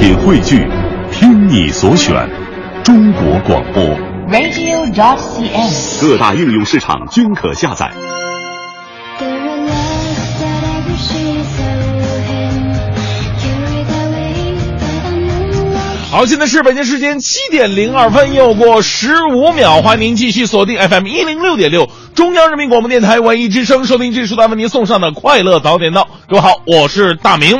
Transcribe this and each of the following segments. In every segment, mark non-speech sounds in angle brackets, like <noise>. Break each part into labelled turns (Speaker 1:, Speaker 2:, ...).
Speaker 1: 品汇聚，听你所选，中国广播。
Speaker 2: radio.dot.cn，。
Speaker 1: 各大应用市场均可下载。
Speaker 3: 好，现在是北京时间七点零二分，又过十五秒，欢迎您继续锁定 FM 一零六点六，中央人民广播电台文艺之声，收听这时段为您送上的快乐早点到。各位好，我是大明。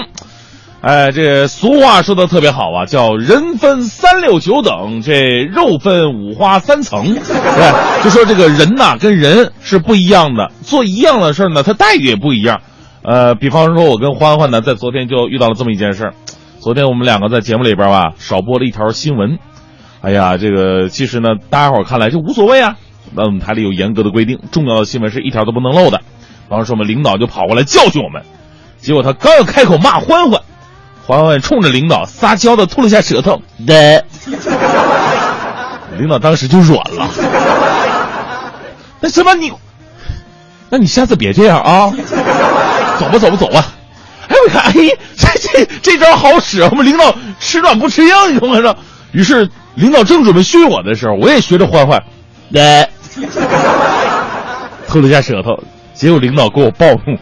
Speaker 3: 哎，这俗话说的特别好啊，叫人分三六九等，这肉分五花三层。对，就说这个人呐、跟人是不一样的，做一样的事儿呢，他待遇也不一样。呃，比方说，我跟欢欢呢，在昨天就遇到了这么一件事儿。昨天我们两个在节目里边吧，少播了一条新闻。哎呀，这个其实呢，大家伙儿看来就无所谓啊。那我们台里有严格的规定，重要的新闻是一条都不能漏的。比方说，我们领导就跑过来教训我们，结果他刚要开口骂欢欢，欢欢冲着领导撒娇的吐了下舌头，的，领导当时就软了。那什么你，那你下次别这样啊，走吧走吧走吧。哎，我看，哎，这这这招好使，我们领导吃软不吃硬，你懂吗？于是领导正准备训我的时候，我也学着欢欢，来，吐了一下舌头，结果领导给我暴怒：“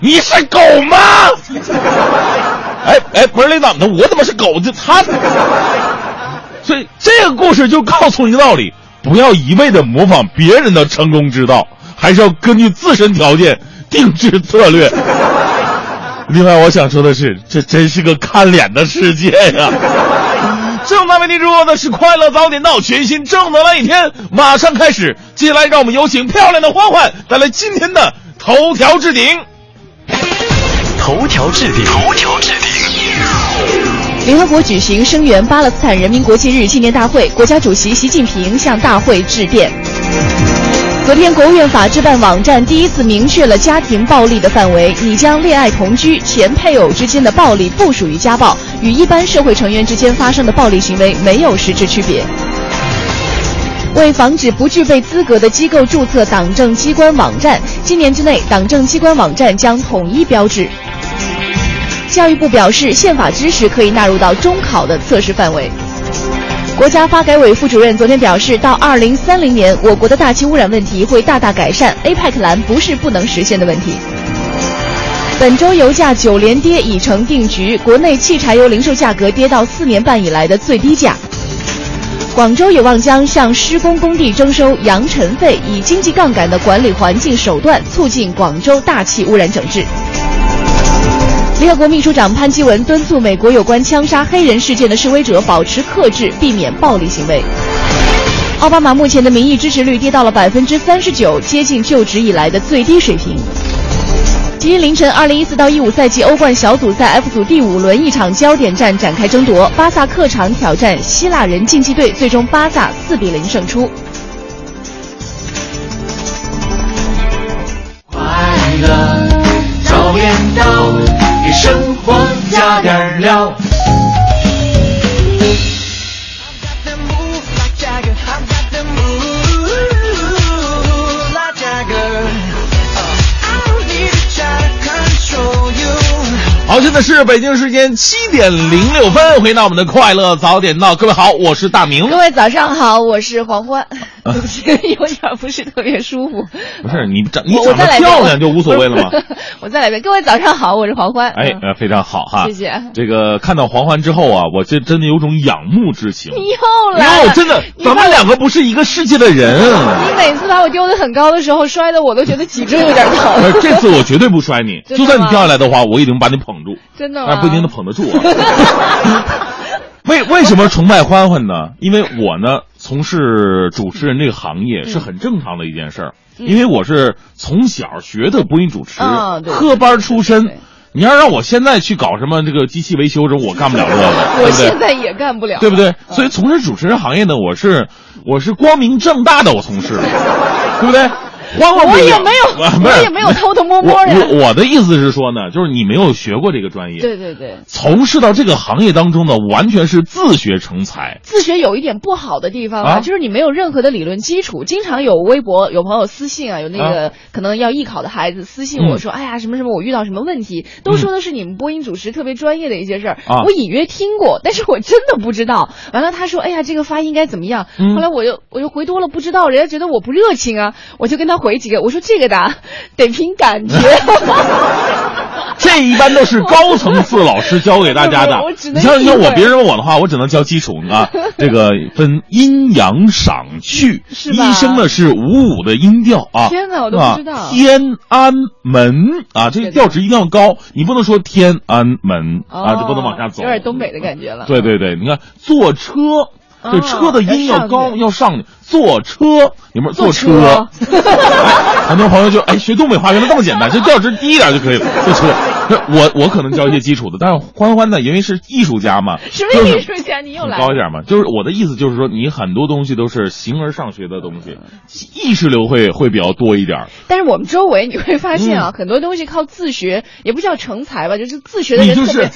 Speaker 3: 你是狗吗？”哎哎，不是领导，那我怎么是狗？这他，所以这个故事就告诉你一个道理：不要一味的模仿别人的成功之道，还是要根据自身条件定制策略。另外，我想说的是，这真是个看脸的世界呀！正在为您直播的是《快乐早点到》，全新正能量一天马上开始。接下来，让我们有请漂亮的欢欢带来今天的头条置顶。
Speaker 4: 头条置顶，头条置顶。
Speaker 5: 联合国举行声援巴勒斯坦人民国际日纪念大会，国家主席习近平向大会致电。昨天，国务院法制办网站第一次明确了家庭暴力的范围，拟将恋爱同居、前配偶之间的暴力不属于家暴，与一般社会成员之间发生的暴力行为没有实质区别。为防止不具备资格的机构注册党政机关网站，今年之内，党政机关网站将统一标志。教育部表示，宪法知识可以纳入到中考的测试范围。国家发改委副主任昨天表示，到二零三零年，我国的大气污染问题会大大改善，APEC 蓝不是不能实现的问题。本周油价九连跌已成定局，国内汽柴油零售价格跌到四年半以来的最低价。广州有望将向施工工地征收扬尘费，以经济杠杆的管理环境手段促进广州大气污染整治。联合国秘书长潘基文敦促美国有关枪杀黑人事件的示威者保持克制，避免暴力行为。奥巴马目前的民意支持率跌到了百分之三十九，接近就职以来的最低水平。今天凌晨，二零一四到一五赛季欧冠小组赛 F 组第五轮一场焦点战展开争夺，巴萨客场挑战希腊人竞技队，最终巴萨四比零胜出。
Speaker 4: 快乐早点到，生活加点料。
Speaker 3: 好，现在是北京时间七点零六分，回到我们的快乐早点到。各位好，我是大明。
Speaker 5: 各位早上好，我是黄欢。对不起，有点不是特别舒服。
Speaker 3: 不是你长你长得漂亮就无所谓了吗？<laughs>
Speaker 5: 我再来一遍，各位早上好，我是黄欢。
Speaker 3: 哎，
Speaker 5: 嗯
Speaker 3: 呃，非常好哈，
Speaker 5: 谢谢
Speaker 3: 这个看到黄欢之后啊，我这真的有种仰慕之情。
Speaker 5: 你又来了，
Speaker 3: 哟，真的，咱们两个不是一个世界的人。
Speaker 5: 你每次把我丢得很高的时候，摔的我都觉得脊椎有点疼。
Speaker 3: 呃这次我绝对不摔你，<laughs> 就算你掉下来的话，我也能把你捧住。
Speaker 5: 真的吗？
Speaker 3: 但不一定能捧得住啊。<laughs> 为为什么崇拜欢欢呢？因为我呢从事主持人这个行业是很正常的一件事儿，因为我是从小学的播音主持，科班出身。你要让我现在去搞什么这个机器维修什么，我干不了这个，<laughs> 对
Speaker 5: 我现？在也干不了，
Speaker 3: 对不对？
Speaker 5: 嗯
Speaker 3: 所以从事主持人行业呢，我是我是光明正大的我从事的，对不对？欢欢不一样
Speaker 5: 我也没有，我也没有偷偷摸摸
Speaker 3: 我
Speaker 5: 的。
Speaker 3: 我我的意思是说呢，就是你没有学过这个专业，
Speaker 5: 对对对，
Speaker 3: 从事到这个行业当中呢，完全是自学成才。
Speaker 5: 自学有一点不好的地方啊，
Speaker 3: 啊
Speaker 5: 就是你没有任何的理论基础。经常有微博有朋友私信啊，有那个、可能要艺考的孩子私信我
Speaker 3: 嗯
Speaker 5: 说，哎呀什么什么，我遇到什么问题，都说的是你们播音主持特别专业的一些事儿。
Speaker 3: 啊
Speaker 5: 我隐约听过，但是我真的不知道。完了他说，哎呀这个发音该怎么样？
Speaker 3: 嗯
Speaker 5: 后来我又我又回多了不知道，人家觉得我不热情啊，我就跟他回几个，我说这个的啊 <laughs> 得凭感觉。<laughs>
Speaker 3: 这一般都是高层次老师教给大家的 <laughs>
Speaker 5: 我我。只
Speaker 3: 你像你像我，别人问我的话，我只能教基础啊。这个分阴阳赏去，
Speaker 5: 是吧
Speaker 3: 一声呢是五五的音调啊。
Speaker 5: 天哪我都不知道
Speaker 3: 天安门啊，这
Speaker 5: 对对
Speaker 3: 调值一定要高，你不能说天安门啊，就不能往下走。
Speaker 5: 哦有点东北的感觉了。
Speaker 3: 对对对，你看坐车，这
Speaker 5: 哦
Speaker 3: 车的音要高，
Speaker 5: 要上去
Speaker 3: 要上去。坐车，你们坐车，
Speaker 5: 坐 <laughs>
Speaker 3: 哎很多朋友就哎学东北话原来这么简单，就调值低一点就可以了。坐车，我我可能教一些基础的，但是欢欢呢，因为是艺术家嘛，
Speaker 5: 什么艺术家？你又来。
Speaker 3: 高一点嘛，就是我的意思就是说，你很多东西都是形而上学的东西，意识流会会比较多一点。
Speaker 5: 但是我们周围你会发现
Speaker 3: 嗯
Speaker 5: 啊，很多东西靠自学，也不叫成才吧，就是自学的 <laughs>
Speaker 3: 你就是。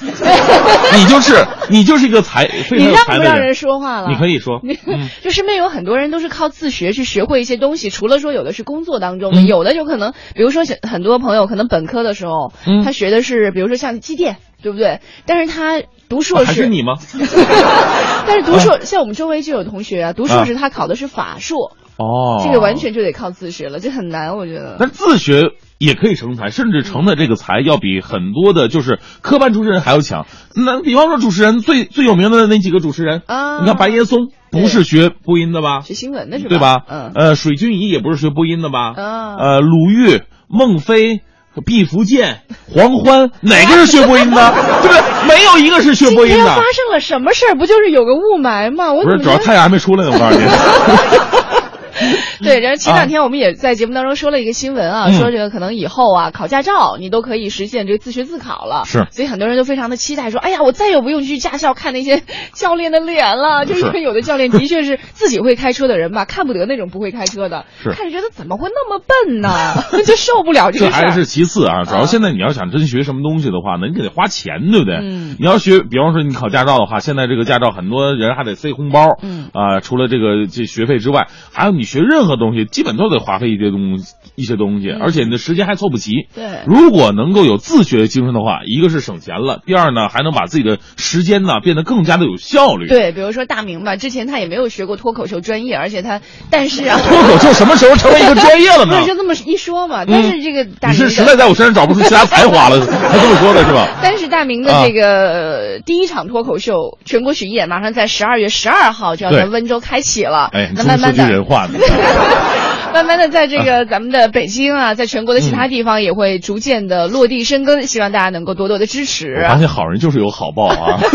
Speaker 3: 你就是你就是一个才非常有
Speaker 5: 你让
Speaker 3: 才的人
Speaker 5: 不让人。说话了？
Speaker 3: 你可以说，<laughs> 嗯
Speaker 5: 就身边有很多人都是靠自学去学会一些东西，除了说有的是工作当中的，
Speaker 3: 嗯
Speaker 5: 有的就可能，比如说很多朋友可能本科的时候，
Speaker 3: 嗯
Speaker 5: 他学的是比如说像机电，对不对？但是他读硕
Speaker 3: 啊
Speaker 5: 士，
Speaker 3: 还是你吗？<laughs>
Speaker 5: 但是读硕，像我们周围就有同学啊，读硕士他考的是法硕，
Speaker 3: 哦，
Speaker 5: 这个完全就得靠自学了，这很难，我觉得。
Speaker 3: 那自学也可以成才，甚至成的这个才要比很多的就是科班出身人还要强。那比方说主持人最最有名的那几个主持人，
Speaker 5: 啊
Speaker 3: 你看白岩松不是学播音的吧？
Speaker 5: 学新闻的是吧？
Speaker 3: 对吧？
Speaker 5: 嗯。
Speaker 3: 呃，水均仪也不是学播音的吧？
Speaker 5: 啊
Speaker 3: 呃，鲁豫、孟非。毕福剑、<laughs> 黄欢，哪个是学播音的？<laughs> 对不对？没有一个是学播音的
Speaker 5: 今天发。生了什么事儿？不就是有个雾霾吗？我
Speaker 3: 不是，主要太阳还没出来呢，我告诉你。<laughs> <laughs>
Speaker 5: 对，然后前两天我们也在节目当中说了一个新闻啊，
Speaker 3: 嗯。
Speaker 5: 说这个可能以后啊考驾照你都可以实现这个自学自考了，
Speaker 3: 是。
Speaker 5: 所以很多人都非常的期待，说哎呀，我再也不用去驾校看那些 <laughs> 教练的脸了，就因为有的教练的确是自己会开车的人吧，看不得那种不会开车的，
Speaker 3: 是。
Speaker 5: 看着觉得怎么会那么笨呢，<laughs> 就受不了这个。
Speaker 3: 这还是其次啊，主要现在你要想真学什么东西的话呢，你得花钱，对不对？
Speaker 5: 嗯。
Speaker 3: 你要学，比方说你考驾照的话，现在这个驾照很多人还得塞红包，
Speaker 5: 嗯。
Speaker 3: 啊、除了这个这学费之外，还有你学任何东西，基本都得花费一些东西，一些东西，而且你的时间还凑不齐。
Speaker 5: 对
Speaker 3: 如果能够有自学精神的话，一个是省钱了，第二呢还能把自己的时间呢变得更加的有效率。，
Speaker 5: 对，比如说大明吧，之前他也没有学过脱口秀专业，而且他，但是啊，<laughs>
Speaker 3: 脱口秀什么时候成为一个专业了呢 <laughs>
Speaker 5: 不是？就这么一说嘛，但是这个大明
Speaker 3: 是实在在我身上找不出其他才华了，<laughs> 他这么说的是吧？
Speaker 5: 但是大明的
Speaker 3: 啊
Speaker 5: 这个、呃第一场脱口秀全国巡演，马上在十二月十二号就要在温州开启了。
Speaker 3: 哎，
Speaker 5: 慢慢的，
Speaker 3: 人话呢。哈哈哈！
Speaker 5: 慢慢的，在这个咱们的北京啊，在全国的其他地方也会逐渐的落地生根，希望大家能够多多的支持。
Speaker 3: 我发现好人就是有好报啊。<laughs>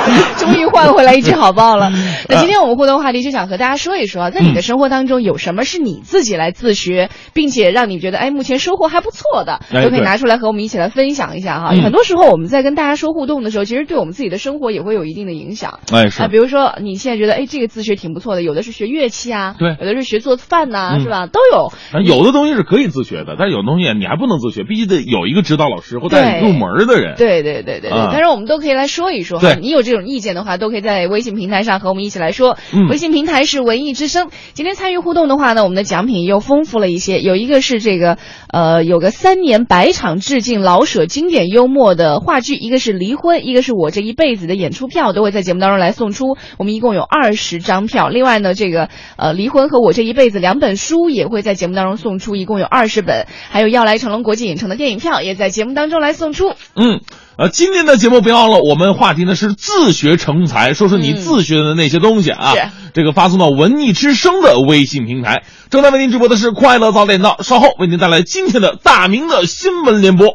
Speaker 3: <laughs>
Speaker 5: 终于换回来一只好报了。那今天我们互动话题就想和大家说一说啊，在你的生活当中有什么是你自己来自学，并且让你觉得哎目前收获还不错的，都可以拿出来和我们一起来分享一下哈。
Speaker 3: 嗯
Speaker 5: 很多时候我们在跟大家说互动的时候，其实对我们自己的生活也会有一定的影响。
Speaker 3: 哎，是
Speaker 5: 啊，比如说你现在觉得哎这个自学挺不错的，有的是学乐器啊，
Speaker 3: 对
Speaker 5: 有的是学做饭呐、
Speaker 3: 嗯
Speaker 5: 是吧？都有。
Speaker 3: 有的东西是可以自学的，但是有的东西你还不能自学，必须得有一个指导老师或带你入门的人。
Speaker 5: 对对对对但是我们都可以来说一说哈，你有这种意见的话，都可以在微信平台上和我们一起来说。
Speaker 3: 嗯
Speaker 5: 微信平台是文艺之声。今天参与互动的话呢，我们的奖品又丰富了一些，有一个是这个呃有个三年百场致敬老舍经典幽默的话剧，一个是离婚，一个是我这一辈子的演出票，都会在节目当中来送出。我们一共有二十张票。另外呢，这个呃离婚和我这一辈子两本书也会在节目当中送出，一共有二十本。还有要来成龙国际影城的电影票也在节目当中来送出。
Speaker 3: 嗯，呃，今天的节目别忘了，我们话题呢是自学成才，说说你自学的那些东西啊。
Speaker 5: 是
Speaker 3: 这个发送到文艺之声的微信平台。正在为您直播的是快乐早点到，稍后为您带来今天的大明的新闻联播。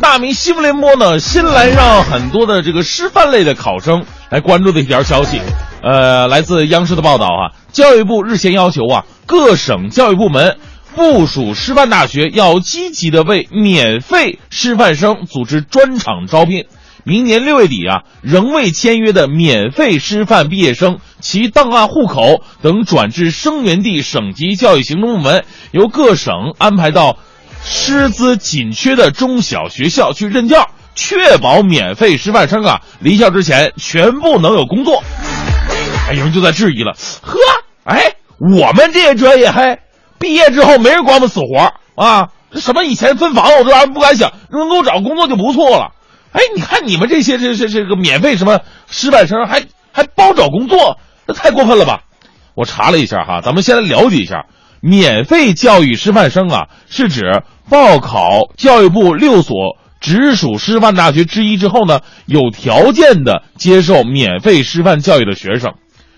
Speaker 3: 大明新闻联播呢，新来让很多的这个师范类的考生来关注的一条消息，呃，来自央视的报道啊，教育部日前要求啊，各省教育部门部属师范大学要积极的为免费师范生组织专场招聘。明年六月底啊，仍未签约的免费师范毕业生，其档案、户口等转至生源地省级教育行政部门，由各省安排到师资紧缺的中小学校去任教，确保免费师范生啊离校之前全部能有工作。哎，有人就在质疑了，呵，哎，我们这些专业还毕业之后没人管我们死活啊？什么以前分房我都不敢想，能给我找工作就不错了。哎，你看你们这些这这这个免费什么师范生还还包找工作，那太过分了吧？我查了一下哈，咱们先来了解一下，免费教育师范生啊，是指报考教育部六所直属师范大学之一之后呢，有条件的接受免费师范教育的学生。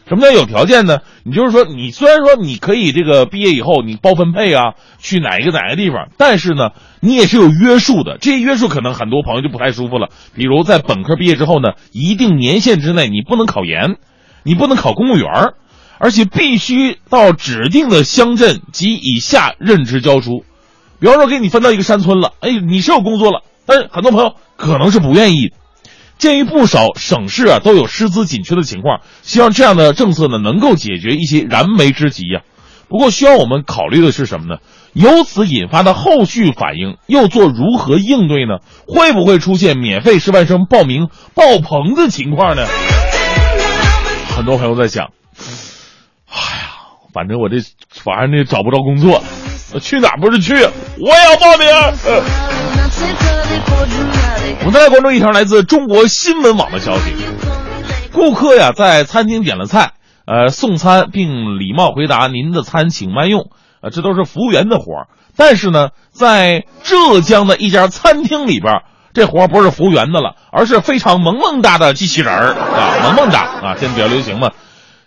Speaker 3: 什么叫有条件呢？你就是说，你虽然说你可以这个毕业以后你包分配啊，去哪一个哪个地方，但是呢，你也是有约束的。这些约束可能很多朋友就不太舒服了。比如在本科毕业之后呢，一定年限之内你不能考研，你不能考公务员儿，而且必须到指定的乡镇及以下任职教书。比方说给你分到一个山村了，哎，你是有工作了，但是很多朋友可能是不愿意。鉴于不少省市啊都有师资紧缺的情况，希望这样的政策呢能够解决一些燃眉之急呀。不过需要我们考虑的是什么呢？由此引发的后续反应又做如何应对呢？会不会出现免费师范生报名爆棚的情况呢？很多朋友在想，反正我这反正那找不着工作，去哪不是去？我也要报名。我们再关注一条来自中国新闻网的消息：顾客呀在餐厅点了菜，呃送餐并礼貌回答“您的餐请慢用”，呃这都是服务员的活儿。但是呢，在浙江的一家餐厅里边，这活儿不是服务员的了，而是非常萌萌哒的机器人儿啊，萌萌哒啊，现在比较流行嘛。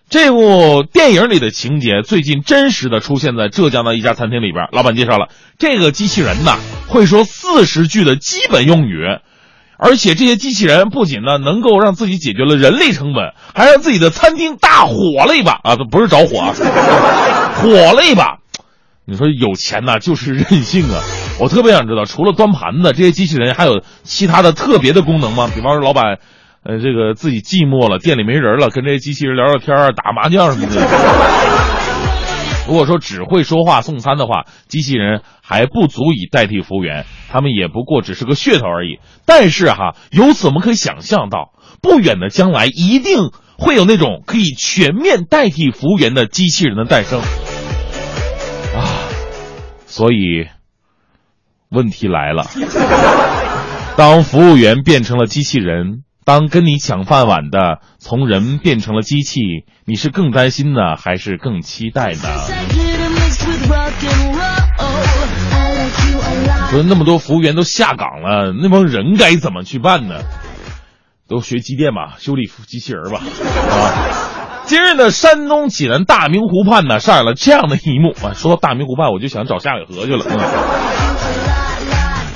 Speaker 3: 这部电影里的情节最近真实的出现在浙江的一家餐厅里边。老板介绍了，这个机器人呐会说四十句的基本用语，而且这些机器人不仅呢能够让自己解决了人力成本，还让自己的餐厅大火了一把啊！这不是着火啊，火了一把。你说有钱呐就是任性啊！我特别想知道，除了端盘子，这些机器人还有其他的特别的功能吗？比方说，老板。呃，这个自己寂寞了，店里没人了，跟这些机器人聊聊天儿、打麻将什么的。<laughs> 如果说只会说话送餐的话，机器人还不足以代替服务员，他们也不过只是个噱头而已。但是哈，由此我们可以想象到，不远的将来一定会有那种可以全面代替服务员的机器人的诞生啊！所以，问题来了，当服务员变成了机器人。当跟你抢饭碗的从人变成了机器，你是更担心呢，还是更期待呢？说那么多服务员都下岗了，那帮人该怎么去办呢？都学机电吧，修理机器人吧。啊，今日呢，山东济南大明湖畔呢上演了这样的一幕啊。说到大明湖畔，我就想找夏雨荷去了。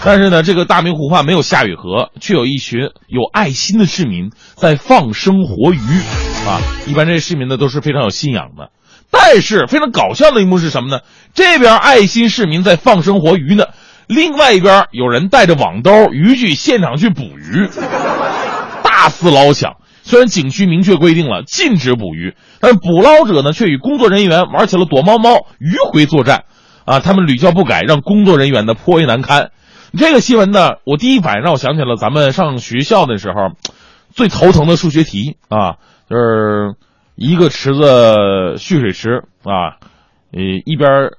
Speaker 3: 但是呢，这个大明湖畔没有夏雨荷，却有一群有爱心的市民在放生活鱼，啊，一般这些市民呢都是非常有信仰的。但是非常搞笑的一幕是什么呢？这边爱心市民在放生活鱼呢，另外一边有人带着网兜、渔具现场去捕鱼，大肆捞抢。虽然景区明确规定了禁止捕鱼，但捕捞者呢却与工作人员玩起了躲猫猫、迂回作战，啊，他们屡教不改，让工作人员呢颇为难堪。这个新闻呢，我第一反应让我想起了咱们上学校的时候，最头疼的数学题啊，就是一个池子蓄水池啊，呃一边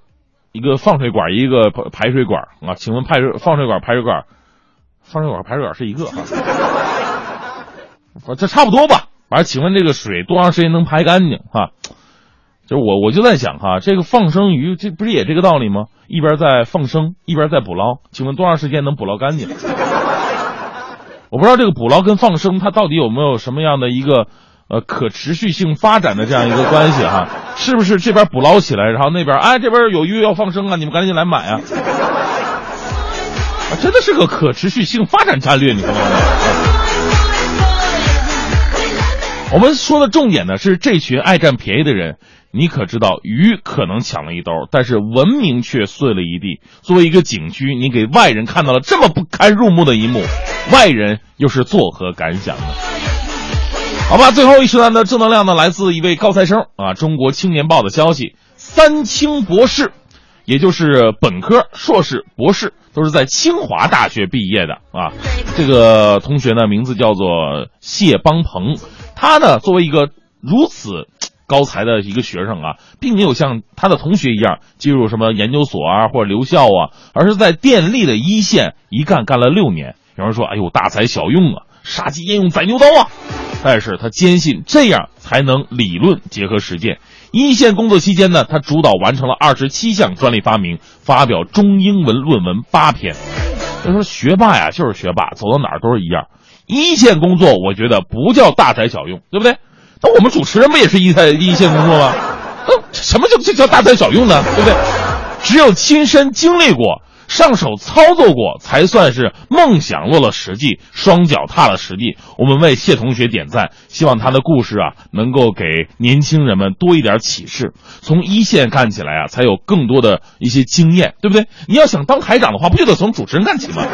Speaker 3: 一个放水管，一个排水管啊，请问排水放水管排水管，放水管排水管是一个哈，这差不多吧？反正请问这个水多长时间能排干净啊？就是我我就在想哈，这个放生鱼这不是也这个道理吗？一边在放生，一边在捕捞，请问多长时间能捕捞干净？我不知道这个捕捞跟放生它到底有没有什么样的一个呃可持续性发展的这样一个关系哈？是不是这边捕捞起来，然后那边哎这边有鱼要放生啊，你们赶紧来买啊？啊真的是个可持续性发展战略，你知道吗？我们说的重点呢是这群爱占便宜的人，你可知道鱼可能抢了一兜，但是文明却碎了一地。作为一个景区，你给外人看到了这么不堪入目的一幕，外人又是作何感想呢？好吧，最后一时段的正能量呢，来自一位高材生啊，《中国青年报》的消息，三清博士，也就是本科、硕士、博士，都是在清华大学毕业的啊。这个同学呢，名字叫做谢邦鹏，他呢，作为一个如此高才的一个学生啊，并没有像他的同学一样进入什么研究所啊或者留校啊，而是在电力的一线一干干了六年。有人说：“哎呦，大材小用啊，杀鸡焉用宰牛刀啊！”但是他坚信这样才能理论结合实践。一线工作期间呢，他主导完成了二十七项专利发明，发表中英文论文八篇。他说：“学霸呀，就是学霸，走到哪儿都是一样。一线工作，我觉得不叫大材小用，对不对？那我们主持人不也是一线一线工作吗？那什么叫这叫大材小用呢？对不对？只有亲身经历过。”上手操作过，才算是梦想落了实际，双脚踏了实地。我们为谢同学点赞，希望他的故事啊，能够给年轻人们多一点启示。从一线干起来啊，才有更多的一些经验，对不对？你要想当台长的话，不就得从主持人干起吗？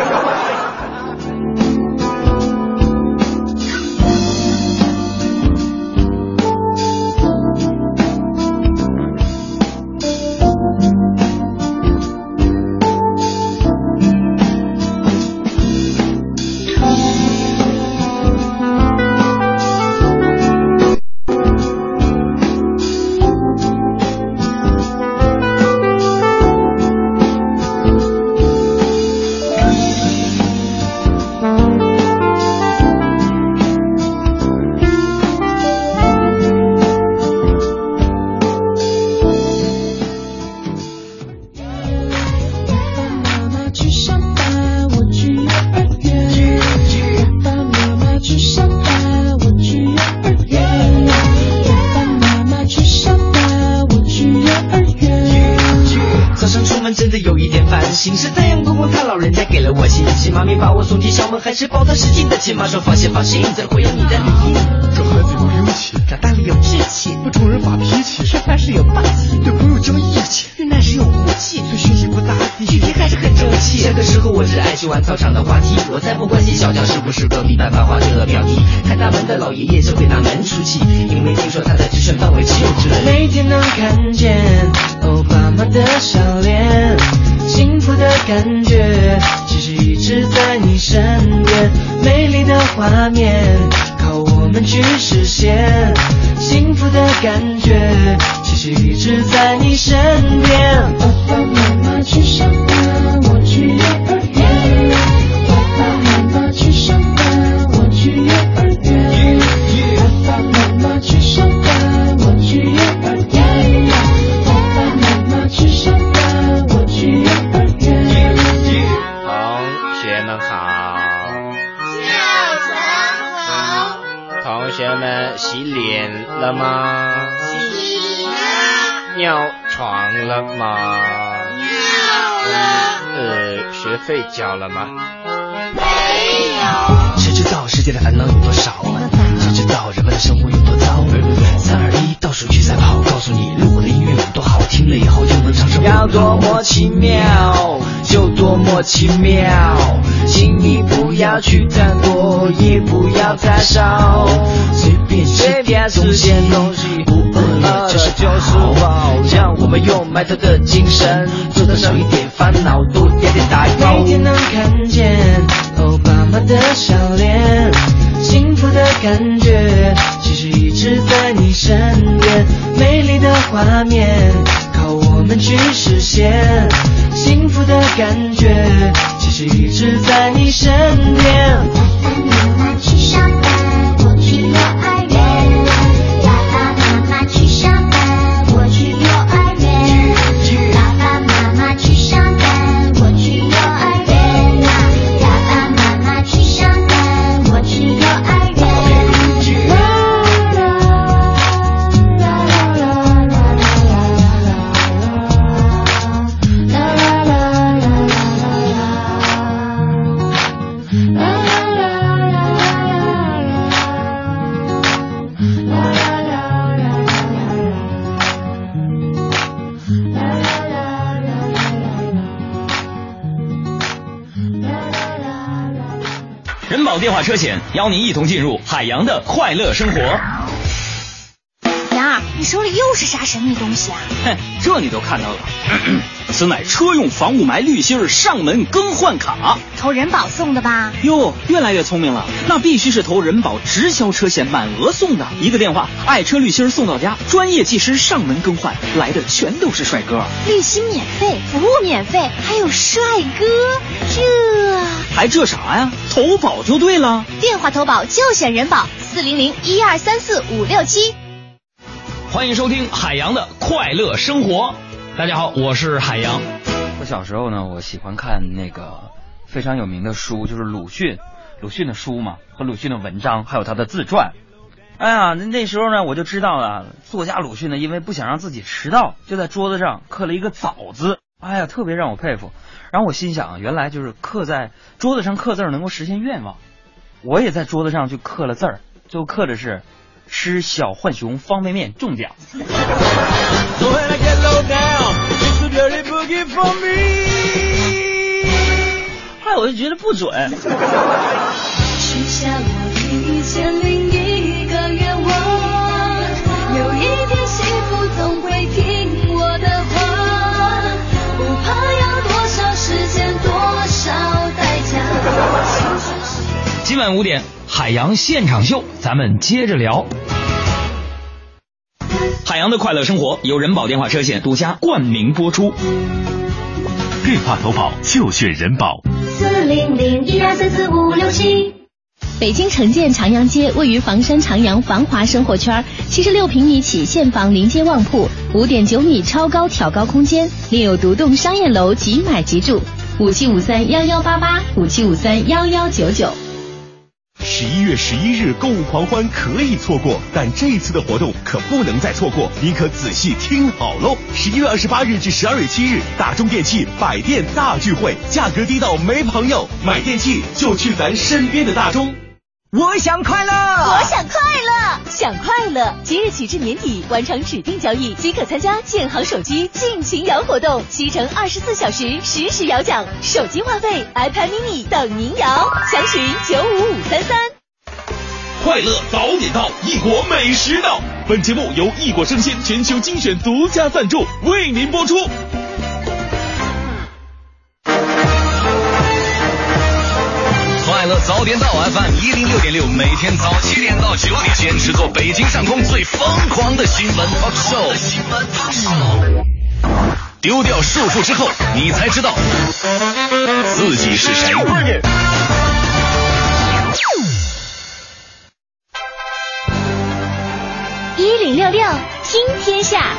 Speaker 6: 烦恼有多少？谁知道人们的生活有多糟？三二一，倒数去赛跑，告诉你路过的音乐有多好，听了以后就能唱首。要多么奇妙，就多么奇妙，请你不要去贪多，也不要太少，随便随便吃些东西，不饿了就是饱，让我们用埋头的精神，做到少一点烦恼，多点点大每天能看见的笑脸，幸福的感觉其实一直在你身边，美丽的画面靠我们去实现，幸福的感觉其实一直在你身边。
Speaker 7: 车险邀您一同进入海洋的快乐生活。
Speaker 8: 杨儿，你手里又是啥神秘东西啊？
Speaker 7: 哼，这你都看到了，<clears throat> 此乃车用防雾霾滤芯儿上门更换卡。
Speaker 8: 投人保送的吧？
Speaker 7: 哟，越来越聪明了，那必须是投人保直销车险满额送的，一个电话，爱车滤芯儿送到家，专业技师上门更换，来的全都是帅哥。
Speaker 8: 滤芯免费，服务免费，还有帅哥，这
Speaker 7: 还这啥呀？投保就对了。
Speaker 8: 电话投保就选人保，四零零一二三四五六七。
Speaker 7: 欢迎收听海洋的快乐生活。大家好，我是海洋。
Speaker 9: 我小时候呢，我喜欢看那个非常有名的书，就是鲁迅，鲁迅的书嘛，和鲁迅的文章，还有他的自传。哎呀，那那时候呢，我就知道了，作家鲁迅呢，因为不想让自己迟到，就在桌子上刻了一个早字。哎呀，特别让我佩服。然后我心想，原来就是刻在桌子上刻字能够实现愿望。我也在桌子上去刻了字儿，最后刻的是。吃小浣熊方便面中奖。<laughs> 后来我就觉得不准。
Speaker 10: 许下我一千零一个愿望，有一天幸福总会听我的话，不怕要多少时间，多少代价。
Speaker 7: 今晚五点，海洋现场秀，咱们接着聊。海洋的快乐生活由人保电话车险独家冠名播出。
Speaker 11: 电话投保就选人保。
Speaker 10: 四零零一二三四五六七。
Speaker 12: 北京城建长阳街位于房山长阳繁华生活圈，七十六平米起现房临街旺铺，五点九米超高挑高空间，另有独栋商业楼，即买即住。五七五三幺幺八八，五七五三幺幺九九。
Speaker 11: 十一月十一日购物狂欢可以错过，但这次的活动可不能再错过，你可仔细听好喽！十一月二十八日至十二月七日，大中电器百店大聚会，价格低到没朋友，买电器就去咱身边的大中。
Speaker 6: 我想快乐，
Speaker 8: 我想快乐，
Speaker 12: 想快乐！即日起至年底，完成指定交易即可参加建行手机尽情摇活动，七乘二十四小时实时摇奖，手机话费、iPad mini 等您摇，详询九五五三三。
Speaker 3: 快乐早点到，异国美食到。本节目由异国生鲜全球精选独家赞助，为您播出。
Speaker 11: 乐早点到 FM 一零六点六，每天早七点到九点，坚持做北京上空最疯狂的新闻 talk show。新闻 talk show。丢掉束缚之后，你才知道自己是谁。
Speaker 12: 一零六六听天下。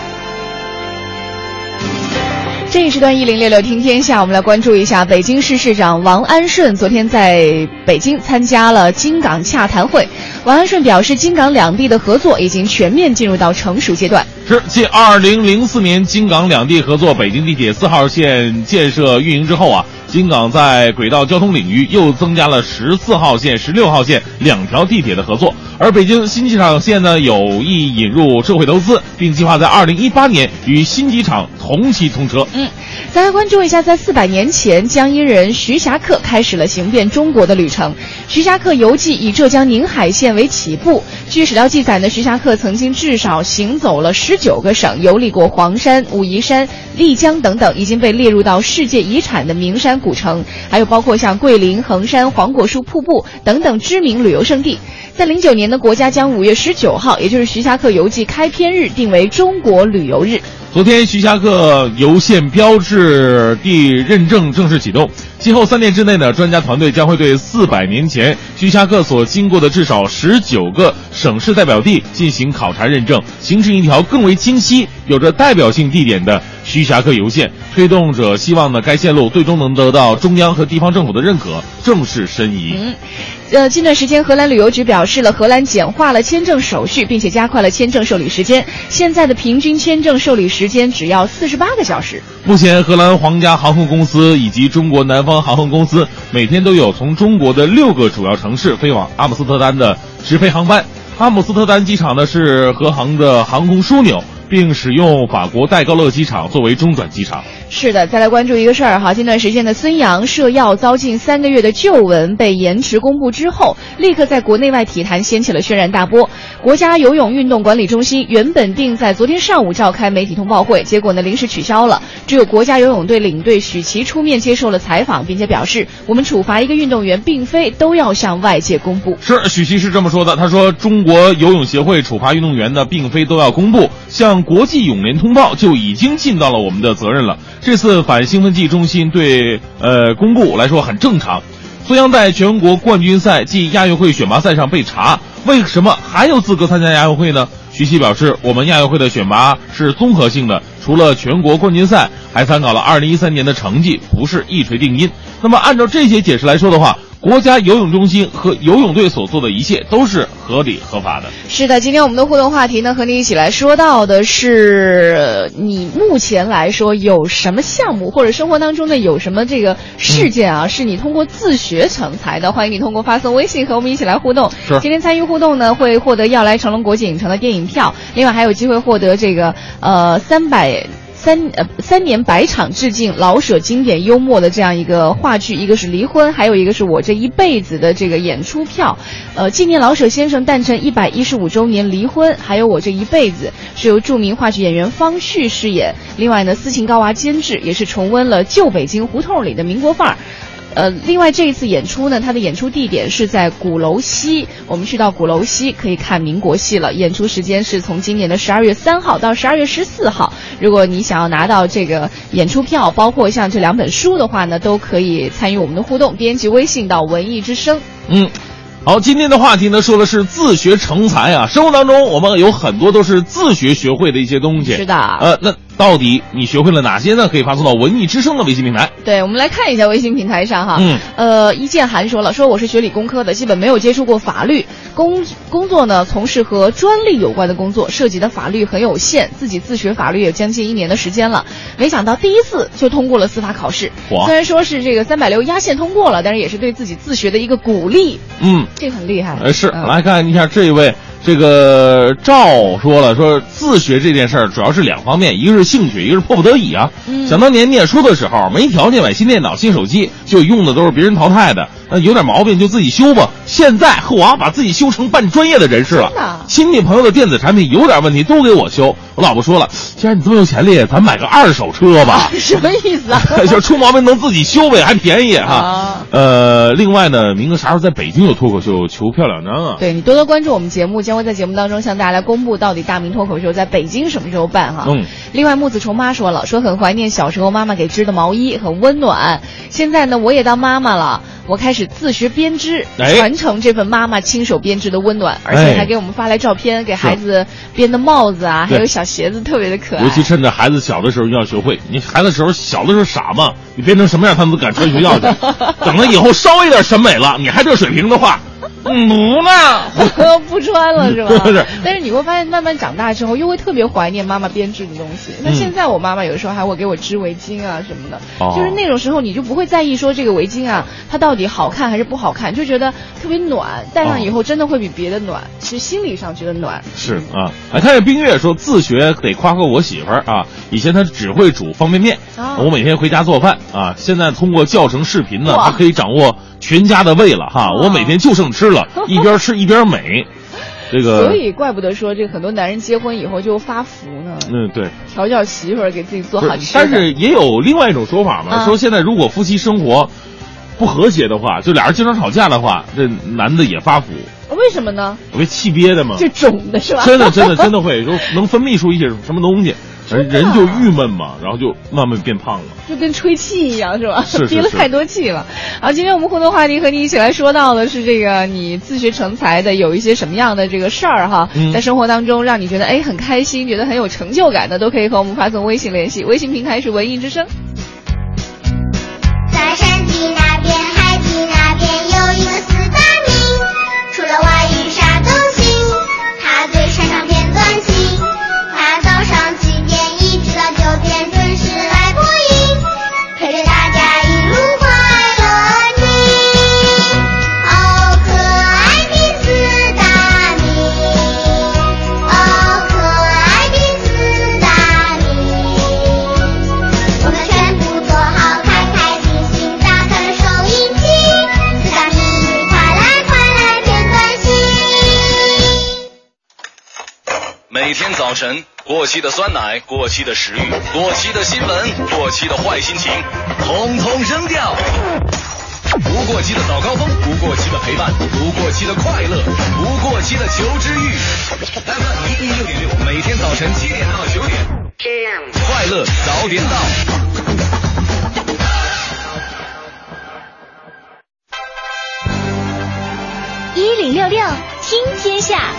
Speaker 5: 这一时段一零六六听天下，我们来关注一下北京市市长王安顺昨天在北京参加了京港洽谈会。王安顺表示，京港两地的合作已经全面进入到成熟阶段。
Speaker 3: 是继二零零四年京港两地合作北京地铁四号线建设运营之后啊，京港在轨道交通领域又增加了十四号线、十六号线两条地铁的合作。而北京新机场线呢，有意引入社会投资，并计划在二零一八年与新机场同期通车。
Speaker 5: 嗯，再来关注一下，在四百年前，江阴人徐霞客开始了行遍中国的旅程。徐霞客游记以浙江宁海县为起步。据史料记载呢，徐霞客曾经至少行走了十九个省，游历过黄山、武夷山、丽江等等，已经被列入到世界遗产的名山古城，还有包括像桂林、衡山、黄果树瀑布等等知名旅游胜地。在零九年呢，国家将五月十九号，也就是徐霞客游记开篇日，定为中国旅游日。
Speaker 3: 昨天，徐霞客游线标志地认证正式启动。今后三年之内呢，专家团队将会对四百年前徐霞客所经过的至少十九个省市代表地进行考察认证，形成一条更为清晰、有着代表性地点的徐霞客游线。推动者希望呢，该线路最终能得到中央和地方政府的认可，正式申遗。
Speaker 5: 嗯，呃，近段时间，荷兰旅游局表示了，荷兰简化了签证手续，并且加快了签证受理时间。现在的平均签证受理时间只要四十八个小时。
Speaker 3: 目前，荷兰皇家航空公司以及中国南方航空公司每天都有从中国的六个主要城市飞往阿姆斯特丹的直飞航班。阿姆斯特丹机场呢是和航的航空枢纽。并使用法国戴高乐机场作为中转机场。
Speaker 5: 是的，再来关注一个事儿哈。近段时间的孙杨涉药遭禁三个月的旧闻被延迟公布之后，立刻在国内外体坛掀起了轩然大波。国家游泳运动管理中心原本定在昨天上午召开媒体通报会，结果呢临时取消了。只有国家游泳队领队许琪出面接受了采访，并且表示，我们处罚一个运动员，并非都要向外界公布。
Speaker 3: 是许琪是这么说的，他说中国游泳协会处罚运动员呢，并非都要公布，向国际泳联通报就已经尽到了我们的责任了。这次反兴奋剂中心对呃公布来说很正常。苏杨在全国冠军赛暨亚运会选拔赛上被查，为什么还有资格参加亚运会呢？徐熙表示，我们亚运会的选拔是综合性的，除了全国冠军赛，还参考了2013年的成绩，不是一锤定音。那么按照这些解释来说的话，国家游泳中心和游泳队所做的一切都是合理合法的。
Speaker 5: 是的，今天我们的互动话题呢，和你一起来说到的是，你目前来说有什么项目，或者生活当中呢有什么这个事件啊，是你通过自学成才的？欢迎你通过发送微信和我们一起来互动。
Speaker 3: 是
Speaker 5: 今天参与互动呢，会获得要来成龙国际影城的电影票，另外还有机会获得这个呃三百。三呃三年百场致敬老舍经典幽默的这样一个话剧，一个是离婚，还有一个是我这一辈子的这个演出票，呃，纪念老舍先生诞辰一百一十五周年离婚，还有我这一辈子是由著名话剧演员方旭饰演，另外呢，斯琴高娃监制，也是重温了旧北京胡同里的民国范儿。呃，另外这一次演出呢，它的演出地点是在鼓楼西，我们去到鼓楼西可以看民国戏了。演出时间是从今年的十二月三号到十二月十四号。如果你想要拿到这个演出票，包括像这两本书的话呢，都可以参与我们的互动，编辑微信到文艺之声。
Speaker 3: 嗯，好，今天的话题呢，说的是自学成才啊。生活当中，我们有很多都是自学学会的一些东西。
Speaker 5: 是的
Speaker 3: 呃，那到底你学会了哪些呢？可以发送到文艺之声的微信平台。
Speaker 5: 对，我们来看一下微信平台上哈，
Speaker 3: 嗯，
Speaker 5: 呃，一剑寒说了，说我是学理工科的，基本没有接触过法律工工作呢，从事和专利有关的工作，涉及的法律很有限，自己自学法律有将近一年的时间了，没想到第一次就通过了司法考试，
Speaker 3: 哇。
Speaker 5: 虽然说是这个三百六压线通过了，但是也是对自己自学的一个鼓励，
Speaker 3: 嗯，
Speaker 5: 这个很厉害。
Speaker 3: 呃，是，
Speaker 5: 嗯。
Speaker 3: 来看一下这一位，这个赵说了，说自学这件事儿主要是两方面，一个是兴趣，一个是迫不得已啊。
Speaker 5: 嗯
Speaker 3: 想当年念书的时候，没条件买新电脑、新手机，就用的都是别人淘汰的，那有点毛病就自己修吧。现在呵，我把自己修成半专业的人士了。亲戚朋友的电子产品有点问题都给我修。我老婆说了，既然你这么有潜力，咱买个二手车吧。<laughs>
Speaker 5: 什么意思啊？<laughs>
Speaker 3: 就出毛病能自己修呗，还便宜哈。
Speaker 5: 啊
Speaker 3: 呃，另外呢，明哥啥时候在北京有脱口秀？求票两张啊！
Speaker 5: 对你多多关注我们节目，将会在节目当中向大家来公布到底大明脱口秀在北京什么时候办哈。
Speaker 3: 嗯。
Speaker 5: 另外，木子虫妈说了，说很怀念小时候妈妈给织的毛衣，很温暖。现在呢，我也当妈妈了，我开始自学编织，
Speaker 3: 哎
Speaker 5: 传承这份妈妈亲手编织的温暖，而且
Speaker 3: 哎
Speaker 5: 还给我们发来照片，给孩子编的帽子啊，还有小鞋子，特别的可爱。
Speaker 3: 尤其趁着孩子小的时候要学会，你孩子时候小的时候傻嘛，你编成什么样他们都敢穿学校去。<laughs> 等他以后稍微有点审美了，你还这水平的话，嗯，不呢。<laughs>
Speaker 5: 不穿了 <laughs> 是吧？
Speaker 3: 是
Speaker 5: 但是你会发现，慢慢长大之后，又会特别怀念妈妈编织的东西。那
Speaker 3: 嗯
Speaker 5: 现在我妈妈有的时候还会给我织围巾啊什么的，
Speaker 3: 哦
Speaker 5: 就是那种时候你就不会在意说这个围巾啊它到底好看还是不好看，就觉得特别暖，戴上以后真的会比别的暖，其实心理上觉得暖。
Speaker 3: 是啊，哎看见冰月说自学得夸夸我媳妇儿啊，以前她只会煮方便面，
Speaker 5: 啊
Speaker 3: 我每天回家做饭啊，现在通过教程视频呢，她可以掌握全家的胃了哈，我每天就剩吃了，<laughs> 一边吃一边美，这个
Speaker 5: 所以怪不得说这个很多男人结婚以后就发福呢，
Speaker 3: 嗯对。
Speaker 5: 调教媳妇儿给自己做好吃的。
Speaker 3: 但是也有另外一种说法嘛，
Speaker 5: 啊
Speaker 3: 说现在如果夫妻生活不和谐的话，就俩人经常吵架的话，这男的也发福，
Speaker 5: 为什么呢？
Speaker 3: 被气憋的嘛。
Speaker 5: 就肿的是吧？
Speaker 3: 真的真的真的会，就能分泌出一些什么东西，人人就郁闷嘛，然后就慢慢变胖了。
Speaker 5: 就跟吹气一样，是吧？
Speaker 3: 是是是
Speaker 5: 憋了太多气了。好，今天我们互动话题和你一起来说到的是这个你自学成才的有一些什么样的这个事儿哈，
Speaker 3: 嗯
Speaker 5: 在生活当中让你觉得哎很开心，觉得很有成就感的，都可以和我们发送微信联系，微信平台是文艺之声。
Speaker 13: 在山脊
Speaker 14: 每天早晨，过期的酸奶、过期的食欲、过期的新闻、过期的坏心情，统统扔掉。不过期的早高峰，不过期的陪伴，不过期的快乐，不过期的求知欲。FM 一零六点六，每天早晨七点到九点，快乐早点到。
Speaker 8: 一零六六听天下，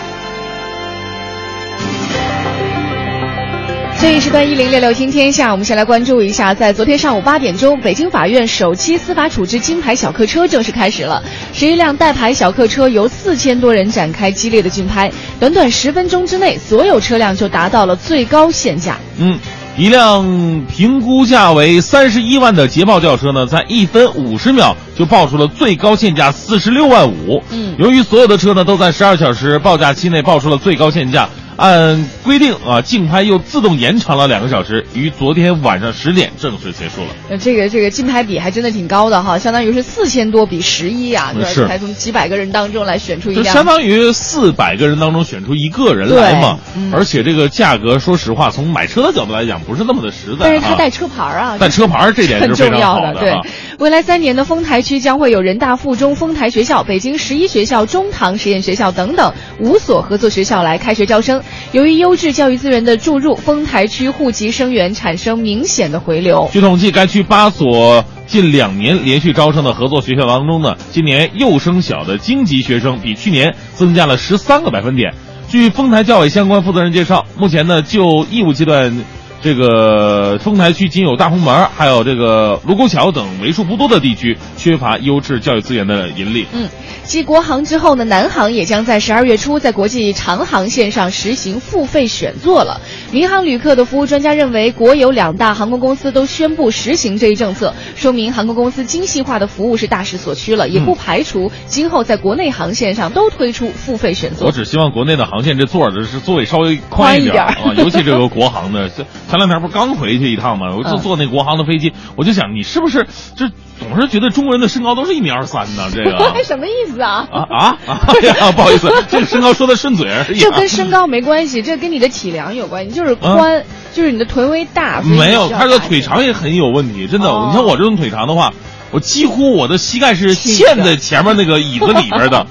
Speaker 5: 这一时段一零六六听天下，我们先来关注一下，在昨天上午八点钟，北京法院首期司法处置金牌小客车正式开始了。十一辆带牌小客车由四千多人展开激烈的竞拍，短短十分钟之内，所有车辆就达到了最高限价。
Speaker 3: 嗯，一辆评估价为三十一万的捷豹轿车呢，在一分五十秒就报出了最高限价四十六万五。
Speaker 5: 嗯，
Speaker 3: 由于所有的车呢都在十二小时报价期内报出了最高限价，按规定啊，竞拍又自动延长了两个小时，于昨天晚上十点正式结束了。
Speaker 5: 呃，这个这个竞拍比还真的挺高的哈，相当于是四千多比十一啊，对吧？
Speaker 3: 是
Speaker 5: 才从几百个人当中来选出一辆，
Speaker 3: 就相当于四百个人当中选出一个人来嘛，
Speaker 5: 嗯
Speaker 3: 而且这个价格，说实话，从买车的角度来讲，不是那么的实在、啊。
Speaker 5: 但是它带车牌儿啊，
Speaker 3: 带车牌儿这点
Speaker 5: 很
Speaker 3: 是非
Speaker 5: 重要
Speaker 3: 常好的
Speaker 5: 对
Speaker 3: 啊，
Speaker 5: 未来三年的丰台区将会有人大附中、丰台学校、北京十一学校、中堂实验学校等等五所合作学校来开学招生。由于优质教育资源的注入，丰台区户籍生源产生明显的回流。
Speaker 3: 据统计，该区八所近两年连续招生的合作学校当中呢，今年幼升小的京籍学生比去年增加了十三个百分点。据丰台教委相关负责人介绍，目前呢，就义务阶段。这个丰台区仅有大红门，还有这个卢沟桥等为数不多的地区缺乏优质教育资源的引领。
Speaker 5: 嗯，继国航之后呢，南航也将在十二月初在国际长航线上实行付费选座了。民航旅客的服务专家认为，国有两大航空公司都宣布实行这一政策，说明航空公司精细化的服务是大势所趋了，也不排除今后在国内航线上都推出付费选座。
Speaker 3: 我只希望国内的航线这座儿的是座位稍微宽一点啊，尤其这个国航的，这前两天不是刚回去一趟嘛，我就
Speaker 5: 嗯
Speaker 3: 坐那国航的飞机，我就想你是不是就总是觉得中国人的身高都是一米二三呢？这个 <laughs>
Speaker 5: 什么意思啊？
Speaker 3: 啊啊 <laughs> 不好意思，<laughs> 这个身高说的顺嘴而已啊。
Speaker 5: 这跟身高没关系，这跟你的体量有关系，就是宽，就是你的臀围大。
Speaker 3: 没有，他的腿长也很有问题，真的。
Speaker 5: 哦
Speaker 3: 你像我这种腿长的话，我几乎我的膝盖是嵌在前面那个椅子里边的。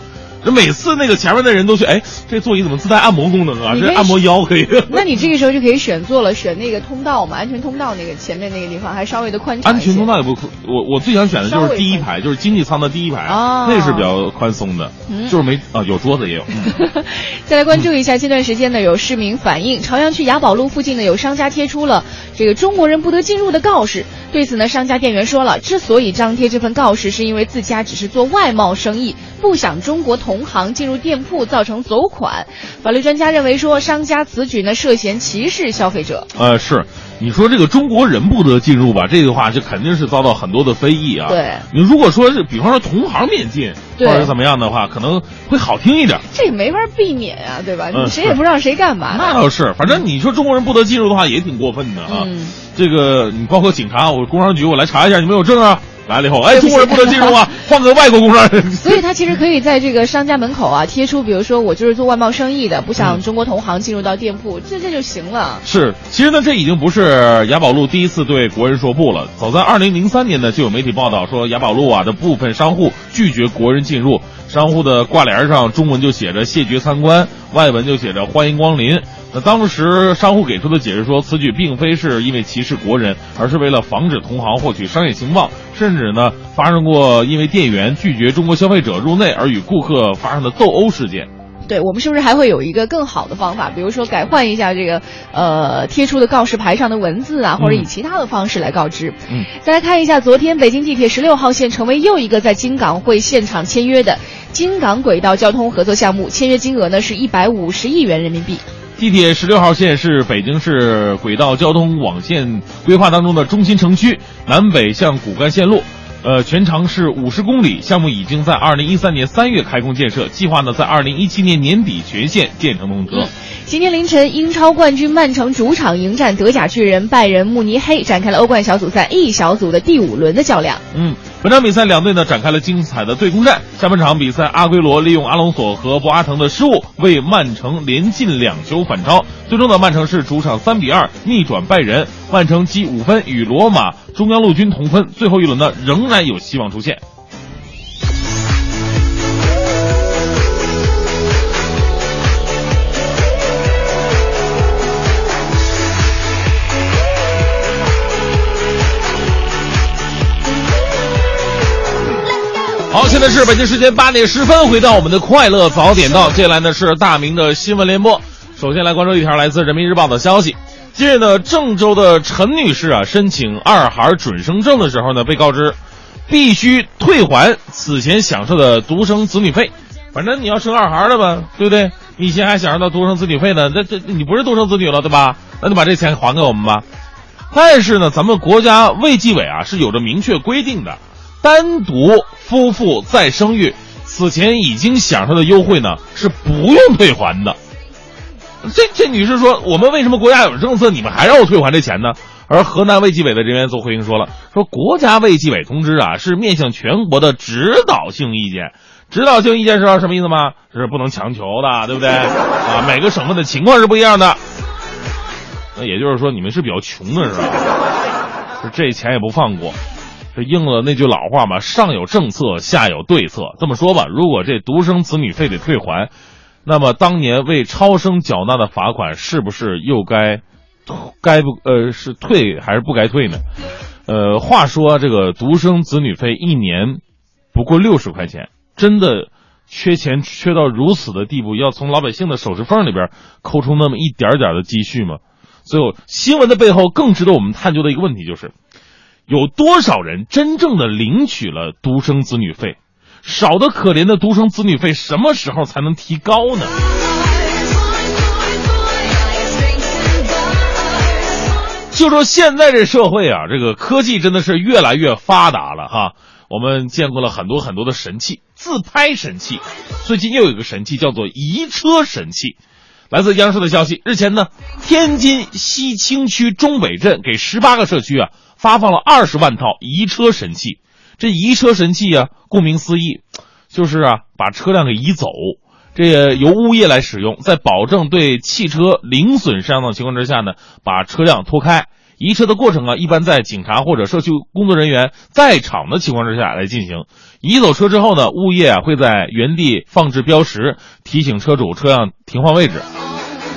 Speaker 3: 这每次那个前面的人都去，哎，这座椅怎么自带按摩功能啊？这按摩腰可以。<laughs>
Speaker 5: 那你这个时候就可以选座了，选那个通道嘛，安全通道那个前面那个地方还稍微的宽敞。
Speaker 3: 安全通道也不，我我最想选的就是第一排，就是经济舱的第一排，
Speaker 5: 哦
Speaker 3: 那是比较宽松的，
Speaker 5: 嗯
Speaker 3: 就是没啊有桌子也有。<laughs> 嗯
Speaker 5: 再来关注一下，这段时间呢，有市民反映，朝阳区雅宝路附近呢有商家贴出了这个中国人不得进入的告示。对此呢，商家店员说了，之所以张贴这份告示，是因为自家只是做外贸生意，不想中国同行进入店铺造成走款。法律专家认为说，商家此举呢涉嫌歧视消费者。
Speaker 3: 呃，是你说这个中国人不得进入吧？这个话就肯定是遭到很多的非议啊。
Speaker 5: 对
Speaker 3: 你如果说是比方说同行免进，或
Speaker 5: 对
Speaker 3: 者怎么样的话，可能会好听一点。
Speaker 5: 这也没法避免啊，对吧？
Speaker 3: 嗯
Speaker 5: 你谁也不让谁干嘛。
Speaker 3: 那倒是，反正你说中国人不得进入的话，也挺过分的啊。
Speaker 5: 嗯
Speaker 3: 这个你包括警察，我工商局我来查一下，你们有证啊？来了以后，哎，中国人不能进入啊，<laughs> 换个外国工商人。<laughs>
Speaker 5: 所以他其实可以在这个商家门口啊贴出，比如说我就是做外贸生意的，不想中国同行进入到店铺，这这就行了。
Speaker 3: 是，其实呢，这已经不是雅宝路第一次对国人说不了。早在二零零三年呢，就有媒体报道说，雅宝路啊的部分商户拒绝国人进入，商户的挂帘上中文就写着“谢绝参观”，外文就写着“欢迎光临”。那当时商户给出的解释说，此举并非是因为歧视国人，而是为了防止同行获取商业情报，甚至呢发生过因为店员拒绝中国消费者入内而与顾客发生的斗殴事件。
Speaker 5: 对我们是不是还会有一个更好的方法？比如说改换一下这个呃贴出的告示牌上的文字啊，或者以其他的方式来告知。
Speaker 3: 嗯，
Speaker 5: 再来看一下，昨天北京地铁十六号线成为又一个在京港会现场签约的京港轨道交通合作项目，签约金额呢是一百五十亿元人民币。
Speaker 3: 地铁十六号线是北京市轨道交通网线规划当中的中心城区南北向骨干线路，呃，全长是五十公里。项目已经在二零一三年三月开工建设，计划呢在二零一七年年底全线建成通车。
Speaker 5: 今天凌晨，英超冠军曼城主场迎战德甲巨人拜仁慕尼黑，展开了欧冠小组赛 E 小组的第五轮的较量。
Speaker 3: 嗯，本场比赛两队呢展开了精彩的对攻战。下半场比赛，阿圭罗利用阿隆索和博阿滕的失误，为曼城连进两球反超。最终呢，曼城是主场三比二逆转拜仁，曼城积五分与罗马、中央陆军同分。最后一轮呢，仍然有希望出现。是北京时间八点十分，回到我们的快乐早点到。接下来呢是大明的新闻联播。首先来关注一条来自人民日报的消息。近日呢，郑州的陈女士啊，申请二孩准生证的时候呢，被告知必须退还此前享受的独生子女费。反正你要生二孩了吧，对不对？你以前还享受到独生子女费呢，那这你不是独生子女了，对吧？那就把这钱还给我们吧。但是呢，咱们国家卫计委啊是有着明确规定的。单独夫妇再生育，此前已经享受的优惠呢是不用退还的。这这女士说：“我们为什么国家有政策，你们还让我退还这钱呢？”而河南卫计委的人员做回应说了：“说国家卫计委通知啊，是面向全国的指导性意见。指导性意见知道什么意思吗？是不能强求的，对不对？啊，每个省份的情况是不一样的。那也就是说，你们是比较穷的是吧？这钱也不放过。”这应了那句老话嘛，上有政策，下有对策。这么说吧，如果这独生子女费得退还，那么当年为超生缴纳的罚款是不是又该该不呃是退还是不该退呢？呃，话说这个独生子女费一年不过六十块钱，真的缺钱缺到如此的地步，要从老百姓的手指缝里边抠出那么一点点的积蓄吗？最后，新闻的背后更值得我们探究的一个问题就是。有多少人真正的领取了独生子女费？少的可怜的独生子女费什么时候才能提高呢？就说现在这社会啊，这个科技真的是越来越发达了哈。我们见过了很多很多的神器，自拍神器。最近又有一个神器叫做移车神器。来自央视的消息，日前呢，天津西青区中北镇给十八个社区啊。发放了二十万套移车神器，这移车神器啊，顾名思义，就是啊把车辆给移走，这由物业来使用，在保证对汽车零损伤的情况之下呢，把车辆拖开。移车的过程啊，一般在警察或者社区工作人员在场的情况之下来进行。移走车之后呢，物业啊会在原地放置标识，提醒车主车辆停放位置。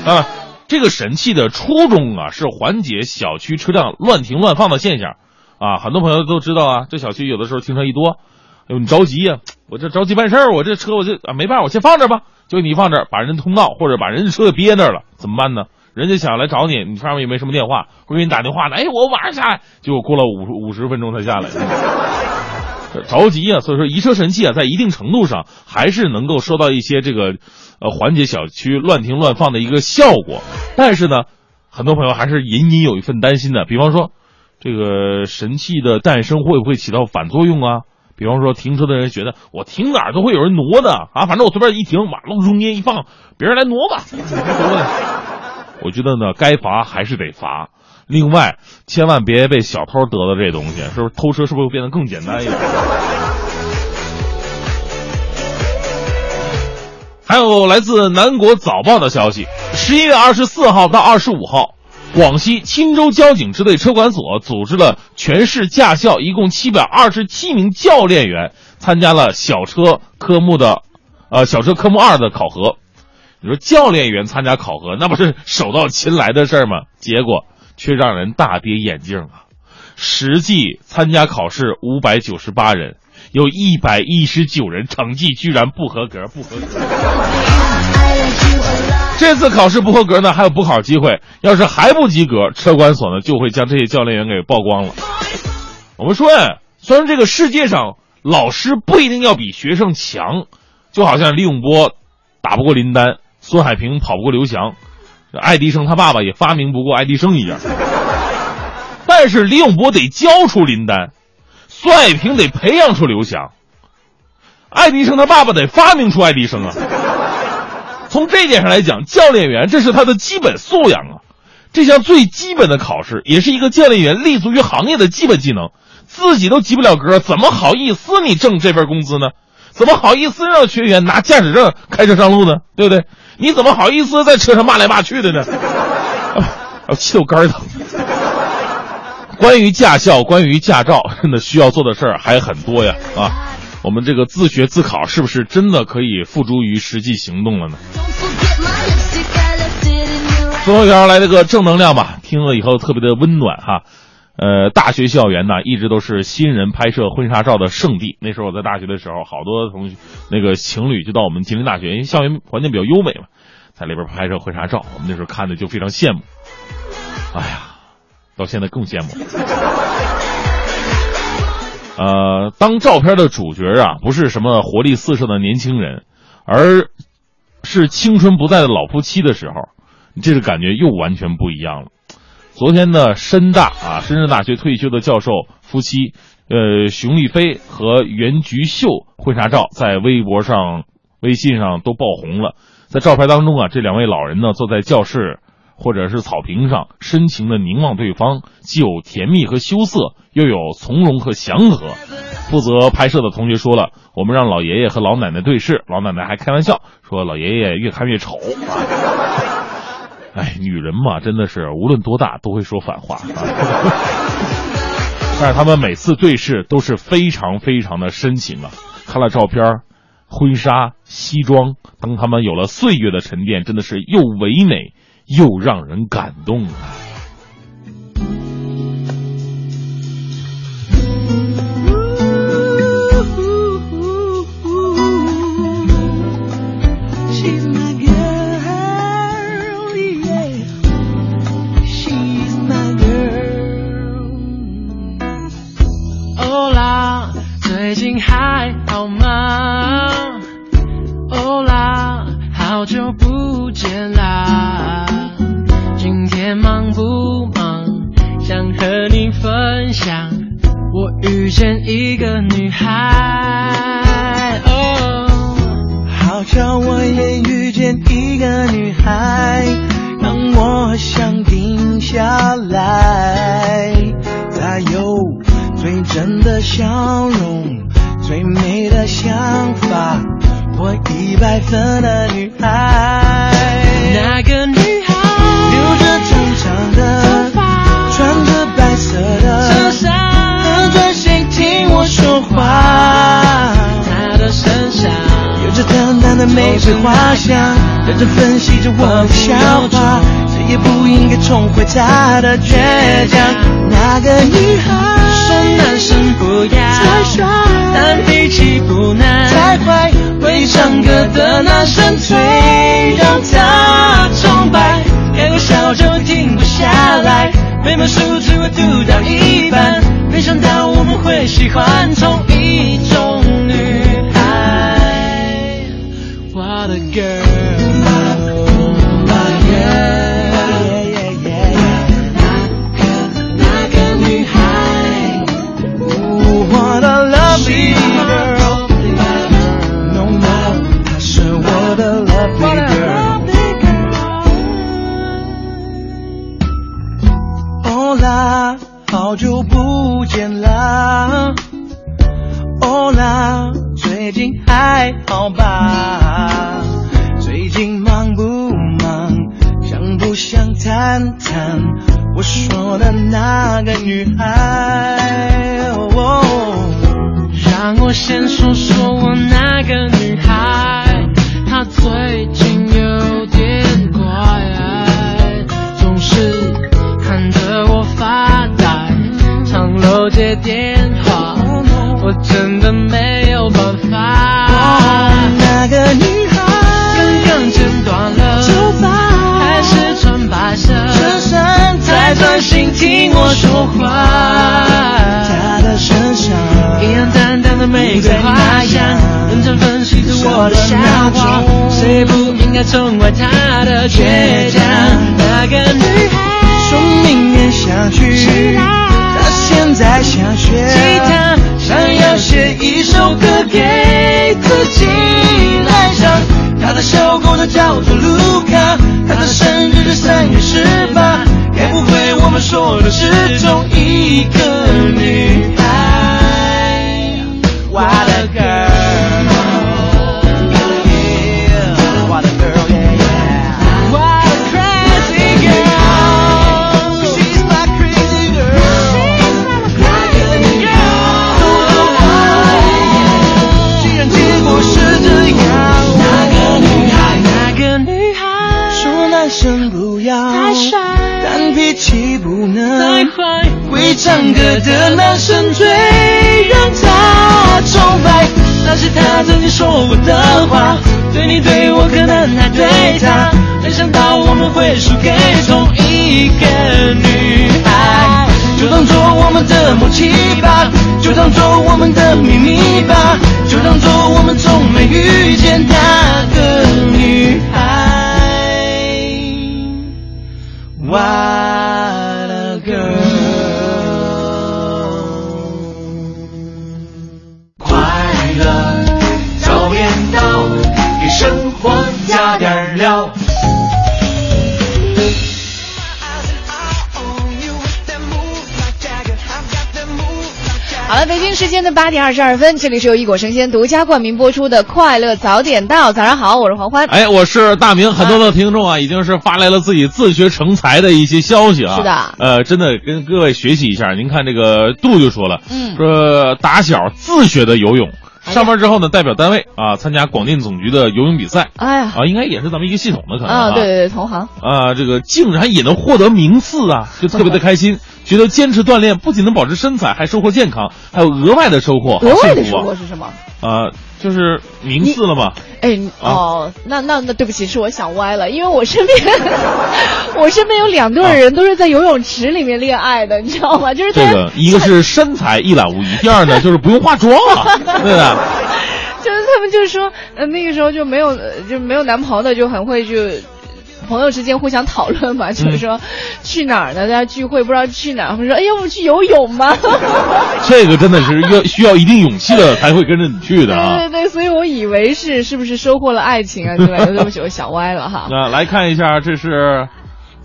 Speaker 3: 啊。这个神器的初衷啊，是缓解小区车辆乱停乱放的现象，啊，很多朋友都知道啊，这小区有的时候停车一多，哎呦你着急呀，我这着急办事儿，我这车我就啊没办法，我先放这吧，就你放这儿，把人通道或者把人家车给憋那儿了，怎么办呢？人家想来找你，你上面也没什么电话，会给你打电话的，哎，我马上下来，结果过了五五十分钟才下来，<laughs> 着急啊，所以说移车神器啊，在一定程度上还是能够收到一些这个。呃，缓解小区乱停乱放的一个效果，但是呢，很多朋友还是隐隐有一份担心的。比方说，这个神器的诞生会不会起到反作用啊？比方说，停车的人觉得我停哪儿都会有人挪的啊，反正我随便一停，马路中间一放，别人来挪吧。<laughs> 我觉得呢，该罚还是得罚。另外，千万别被小偷得到这东西，是不是？偷车是不是会变得更简单一点？还有来自南国早报的消息，十一月二十四号到二十五号，广西钦州交警支队车管所组织了全市驾校一共七百二十七名教练员参加了小车科目的，呃，小车科目二的考核。你说教练员参加考核，那不是手到擒来的事儿吗？结果却让人大跌眼镜啊！实际参加考试五百九十八人。有一百一十九人成绩居然不合格，不合格。<laughs> 这次考试不合格呢，还有补考机会。要是还不及格，车管所呢就会将这些教练员给曝光了。我们说呀，虽然这个世界上老师不一定要比学生强，就好像李永波打不过林丹，孙海平跑不过刘翔，爱迪生他爸爸也发明不过爱迪生一样。<laughs> 但是李永波得教出林丹。孙爱平得培养出刘翔，爱迪生他爸爸得发明出爱迪生啊！从这一点上来讲，教练员这是他的基本素养啊。这项最基本的考试，也是一个教练员立足于行业的基本技能。自己都及不了格，怎么好意思你挣这份工资呢？怎么好意思让学员拿驾驶证开车上路呢？对不对？你怎么好意思在车上骂来骂去的呢？<laughs> 啊，气得我肝疼。关于驾校，关于驾照，<laughs> 那需要做的事儿还很多呀！啊，我们这个自学自考是不是真的可以付诸于实际行动了呢？最后一条来这个正能量吧，听了以后特别的温暖哈。呃，大学校园呢，一直都是新人拍摄婚纱照的圣地。那时候我在大学的时候，好多同学那个情侣就到我们吉林大学，因为校园环境比较优美嘛，在里边拍摄婚纱照。我们那时候看的就非常羡慕。哎呀，到现在更羡慕。呃，当照片的主角啊，不是什么活力四射的年轻人，而是青春不在的老夫妻的时候，这个感觉又完全不一样了。昨天呢，深大啊，深圳大学退休的教授夫妻，呃，熊丽飞和袁菊秀婚纱照在微博上、微信上都爆红了。在照片当中啊，这两位老人呢，坐在教室或者是草坪上，深情的凝望对方，既有甜蜜和羞涩，又有从容和祥和。负责拍摄的同学说了，我们让老爷爷和老奶奶对视，老奶奶还开玩笑说老爷爷越看越丑。哎，女人嘛，真的是无论多大都会说反话。<laughs> 但是他们每次对视都是非常非常的深情啊！看了照片、婚纱、西装，当他们有了岁月的沉淀，真的是又唯美又让人感动啊！
Speaker 15: 接电话，我真的没有办法。
Speaker 4: 那个女孩
Speaker 15: 刚刚剪断了
Speaker 4: 头发，
Speaker 15: 还是穿白色
Speaker 4: 衬衫，
Speaker 15: 在专心听我说话。
Speaker 4: 她的身上
Speaker 15: 一样淡淡的玫瑰花香，认真分析着我的笑话，谁不应该宠坏她的倔强？那个吉他想要写一首歌给自己来唱，他的小狗他叫做
Speaker 4: Luca，他的生日是三月十八。该不会我们说的是同一个女？会唱歌的男生最让他崇拜。那是他曾经说过的话，对你对我可能还对他，没想到我们会输给同一个女孩。就当做我们的默契吧，就当做我们的秘密吧，就当做我们从没遇见那个女孩。
Speaker 5: 的八点二十二分，这里是由一果生鲜独家冠名播出的《快乐早点到》。早上好，我是黄欢。
Speaker 3: 哎，我是大明，很多的听众啊，已经是发来了自己自学成才的一些消息啊。
Speaker 5: 是的
Speaker 3: 呃，真的跟各位学习一下。您看这个杜就说了，
Speaker 5: 嗯
Speaker 3: 说打小自学的游泳，上班之后呢，代表单位啊参加广电总局的游泳比赛
Speaker 5: 哎呀，
Speaker 3: 啊，应该也是咱们一个系统的可能
Speaker 5: 啊，对对对，同行。
Speaker 3: 啊，这个竟然也能获得名次啊，就特别的开心，觉得坚持锻炼不仅能保持身材，还收获健康，还有额外的收获，好
Speaker 5: 额外的收获是什么？
Speaker 3: 啊，就是名次了吧。
Speaker 5: 哎，哦，那那那对不起，是我想歪了，因为我身边 <laughs> 我身边有两对人都是在游泳池里面恋爱的，你知道吗？就是他
Speaker 3: 这个一个是身材一览无遗，第二呢就是不用化妆啊，<laughs> 对吧？
Speaker 5: 就是他们就是说，呃，那个时候就没有，呃就没有男朋友的，就很会就。朋友之间互相讨论嘛，就是说、去哪儿呢？大家聚会不知道去哪儿，会说哎，要不去游泳吗？<laughs>
Speaker 3: 这个真的是要需要一定勇气的才会跟着你去的啊。
Speaker 5: 对对对，所以我以为是是不是收获了爱情啊对不起，我想歪了哈。<laughs>
Speaker 3: 那来看一下，这是，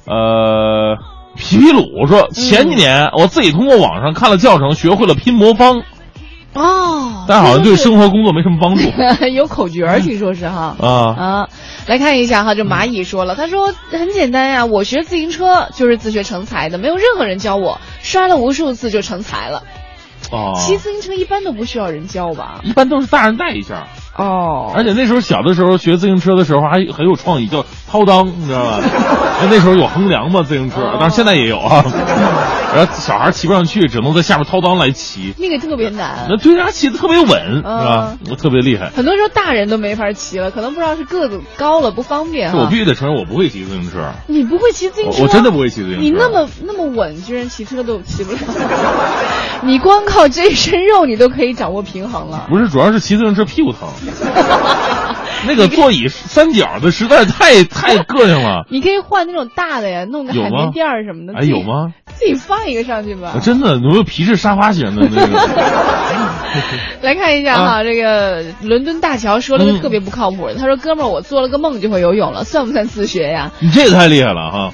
Speaker 3: 呃，皮皮鲁说，前几年我自己通过网上看了教程，学会了拼魔方，
Speaker 5: 哦，
Speaker 3: 但好像对生活工作没什么帮助 <laughs>
Speaker 5: 有口诀儿，听说是哈。
Speaker 3: 啊。
Speaker 5: 啊，来看一下哈，这蚂蚁说了，他说很简单呀，我学自行车就是自学成才的，没有任何人教我，摔了无数次就成才了。
Speaker 3: 哦，
Speaker 5: 骑自行车一般都不需要人教吧？
Speaker 3: 一般都是大人带一下。
Speaker 5: 哦，
Speaker 3: 而且那时候小的时候学自行车的时候还很有创意，叫掏裆，你知道吧？因 <laughs> 为那时候有横梁嘛，自行车，当然现在也有啊。<laughs> 然后小孩骑不上去，只能在下面掏裆来骑。
Speaker 5: 那个特别难，
Speaker 3: 那对他骑的特别稳，是吧？特别厉害。
Speaker 5: 很多时候大人都没法骑了，可能不知道是个子高了不方便
Speaker 3: 我必须得承认，我不会骑自行车。
Speaker 5: 你不会骑自行车？
Speaker 3: 我我真的不会骑自行车。
Speaker 5: 你那么那么稳，居然骑车都骑不了。你光靠这身肉，你都可以掌握平衡了。
Speaker 3: 不是，主要是骑自行车屁股疼。<laughs> 那个座椅三角的实在太 <laughs> 太膈应了。
Speaker 5: 你可以换那种大的呀，弄个海绵垫儿什么的。
Speaker 3: 哎，有吗？
Speaker 5: 自己放一个上去吧。
Speaker 3: 真的，有没有皮质沙发型的那个？<laughs>
Speaker 5: 来看一下哈，这个伦敦大桥说了个特别不靠谱的，他说：“哥们儿，我做了个梦就会游泳了，算不算自学呀？”
Speaker 3: 你这也太厉害了哈！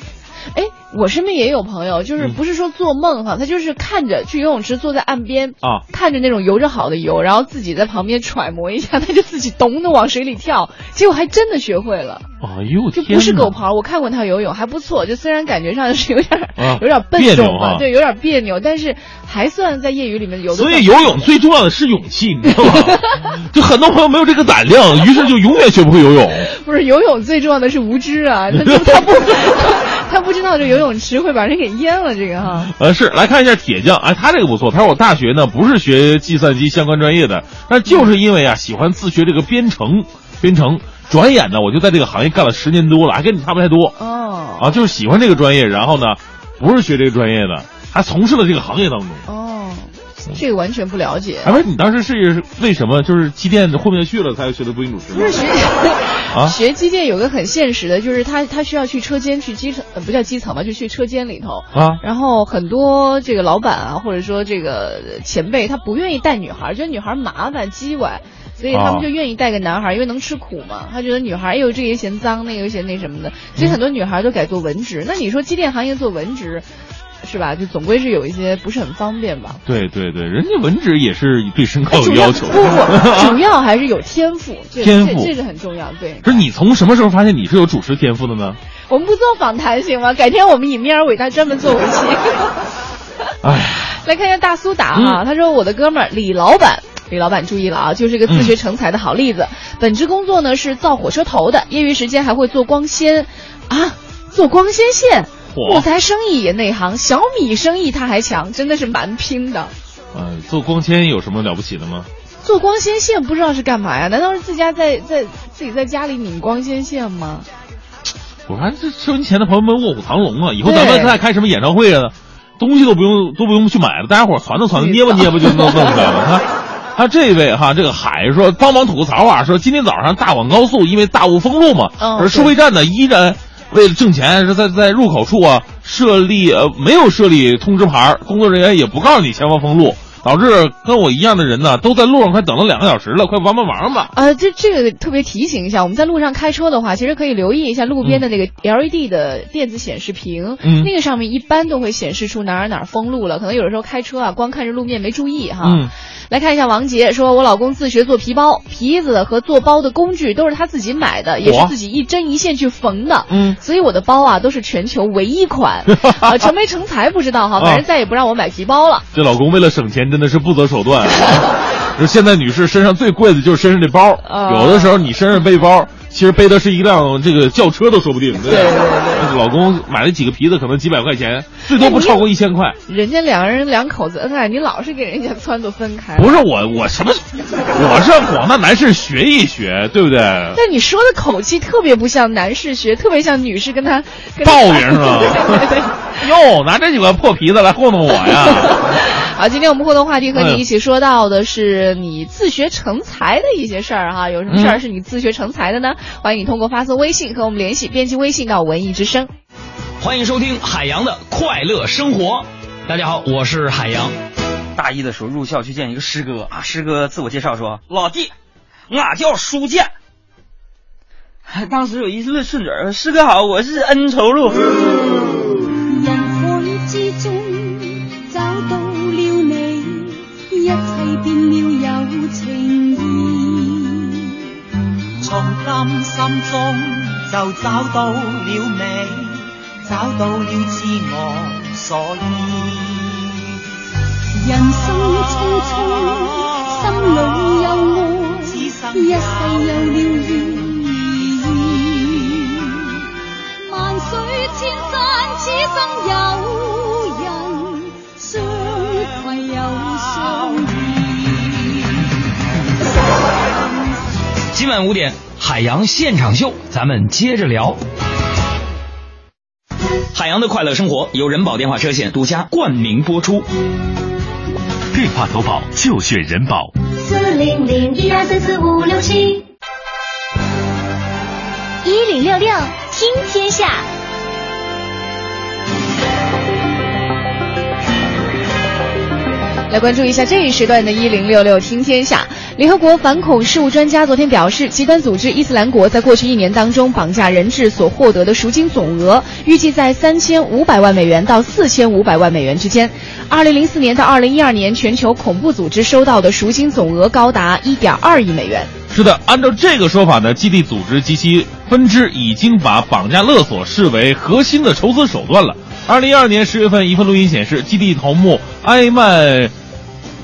Speaker 5: 哎，我身边也有朋友，就是不是说做梦哈，他就是看着去游泳池，坐在岸边
Speaker 3: 啊，
Speaker 5: 看着那种游着好的游，然后自己在旁边揣摩一下，<laughs> 他就自己咚的往水里跳，结果还真的学会了。
Speaker 3: 哎呦，
Speaker 5: 就不是狗刨，我看过他游泳还不错，就虽然感觉上是有点、
Speaker 3: 啊、<laughs>
Speaker 5: 有点笨重
Speaker 3: 吧，
Speaker 5: 对，有点别扭，但是还算在业余里面游。
Speaker 3: 所以游泳最重要的是勇气，你知道吗？<laughs> 就很多朋友没有这个胆量，于是就永远学不会游泳。
Speaker 5: 不是游泳最重要的是无知啊，他他不他不知道这游泳池会把人给淹了，这个哈。
Speaker 3: 呃，是来看一下铁匠，哎，他这个不错，他说我大学呢不是学计算机相关专业的，但就是因为啊喜欢自学这个编程，编程。转眼呢，我就在这个行业干了十年多了，还跟你差不太多。
Speaker 5: 哦，
Speaker 3: 啊，就是喜欢这个专业，然后呢，不是学这个专业的，还从事了这个行业当中。
Speaker 5: 哦，这个完全不了解。
Speaker 3: 哎，不是，你当时是为什么就是机电混不下去了，才学的播音主持？
Speaker 5: 不是学
Speaker 3: 啊，
Speaker 5: 学机电有个很现实的，就是他他需要去车间去基层，呃，不叫基层吧，就去车间里头
Speaker 3: 啊。
Speaker 5: 然后很多这个老板啊，或者说这个前辈，他不愿意带女孩，觉得女孩麻烦叽歪。所以他们就愿意带个男孩，因为能吃苦嘛。他觉得女孩，哎呦，这个又嫌脏，那个又嫌那什么的，所以很多女孩都改做文职。那你说机电行业做文职，是吧？就总归是有一些不是很方便吧。
Speaker 3: 对对对，人家文职也是对身高有
Speaker 5: 要
Speaker 3: 要求
Speaker 5: 不不，主要还是有天赋，这
Speaker 3: 天赋
Speaker 5: 这这个很重要。对，
Speaker 3: 不是你从什么时候发现你是有主持天赋的呢？
Speaker 5: 我们不做访谈行吗？改天我们以面儿伟大专门做一期。
Speaker 3: 哎，
Speaker 5: 来看一下大苏打啊，他说我的哥们儿李老板。李老板注意了啊，就是个自学成才的好例子。本职工作呢是造火车头的，业余时间还会做光纤，啊，做光纤线。
Speaker 3: 嚯
Speaker 5: 木材生意也内行，小米生意他还强，真的是蛮拼的。
Speaker 3: 嗯、做光纤有什么了不起的吗？
Speaker 5: 做光纤线不知道是干嘛呀？难道是自家在在自己在家里拧光纤线吗？
Speaker 3: 我看这收音前的朋友们卧虎藏龙啊！以后咱们
Speaker 5: 对
Speaker 3: 再开什么演唱会啊，东西都不用都不用去买了，大家伙儿传着传着，捏吧捏吧就弄弄出来了。他他这位哈，这个海说帮忙吐个槽啊，说今天早上大广高速因为大雾封路嘛，
Speaker 5: 嗯
Speaker 3: 而收费站呢依然为了挣钱是在在入口处啊设立呃没有设立通知牌，工作人员也不告诉你前方封路。导致跟我一样的人呢，都在路上快等了两个小时了，快帮帮忙吧！
Speaker 5: 呃，这这个特别提醒一下，我们在路上开车的话，其实可以留意一下路边的那个 LED 的电子显示屏，
Speaker 3: 嗯
Speaker 5: 那个上面一般都会显示出哪儿哪儿封路了。可能有的时候开车啊，光看着路面没注意哈。
Speaker 3: 嗯，
Speaker 5: 来看一下王杰说，我老公自学做皮包，皮子和做包的工具都是他自己买的，也是自己一针一线去缝的。
Speaker 3: 嗯，
Speaker 5: 所以我的包啊都是全球唯一款。呃，<laughs> 成没成才不知道哈，反正再也不让我买皮包了。
Speaker 3: 这老公为了省钱，真的是不择手段啊！就现在女士身上最贵的就是身上这包，
Speaker 5: 啊
Speaker 3: 有的时候你身上背包，其实背的是一辆这个轿车都说不定。对
Speaker 5: 对对
Speaker 3: 对，老公买了几个皮子，可能几百块钱，最多不超过一千块。
Speaker 5: 人家两个人两口子恩爱，你老是给人家撺掇分开。
Speaker 3: 不是我，我什么？我是让广大男士学一学，对不对？
Speaker 5: 但你说的口气特别不像男士学，特别像女士跟他
Speaker 3: 抱怨是吧。<laughs> 哟，拿这几个破皮子来糊弄我呀！<laughs>
Speaker 5: 好，今天我们互动话题和
Speaker 3: 嗯
Speaker 5: 你一起说到的是你自学成才的一些事儿哈，有什么事儿
Speaker 9: 嗯
Speaker 5: 是你自学成才的呢？欢迎你通过发送微信和我们联系，编辑微信到文艺之声。
Speaker 7: 欢迎收听海洋的快乐生活。大家好，我是海洋。
Speaker 9: 大一的时候入校去见一个师哥啊，师哥自我介绍说：“老弟，俺叫舒建。<laughs> ”当时有一字顺嘴儿，师哥好，我是恩仇录。
Speaker 10: 人
Speaker 4: 從今心中就找到了你，找到了自我所依。
Speaker 10: 人生匆匆，心裏有愛，一世有了意義。萬水千山，此生有人相攜又相依。
Speaker 7: 今晚五点，海洋现场秀，咱们接着聊。海洋的快乐生活由人保电话车险独家冠名播出。
Speaker 11: 电话投保就选人保。
Speaker 13: 四零零一二三四五六七。
Speaker 8: 一零六六听天下。
Speaker 5: 来关注一下这一时段的“一零六六听天下”。联合国反恐事务专家昨天表示，极端组织伊斯兰国在过去一年当中绑架人质所获得的赎金总额，预计在三千五百万美元到四千五百万美元之间。二零零四年到二零一二年，全球恐怖组织收到的赎金总额高达一点二亿美元。
Speaker 3: 是的，按照这个说法呢，基地组织及其分支已经把绑架勒索视为核心的筹资手段了。二零一二年十月份，一份录音显示，基地头目埃曼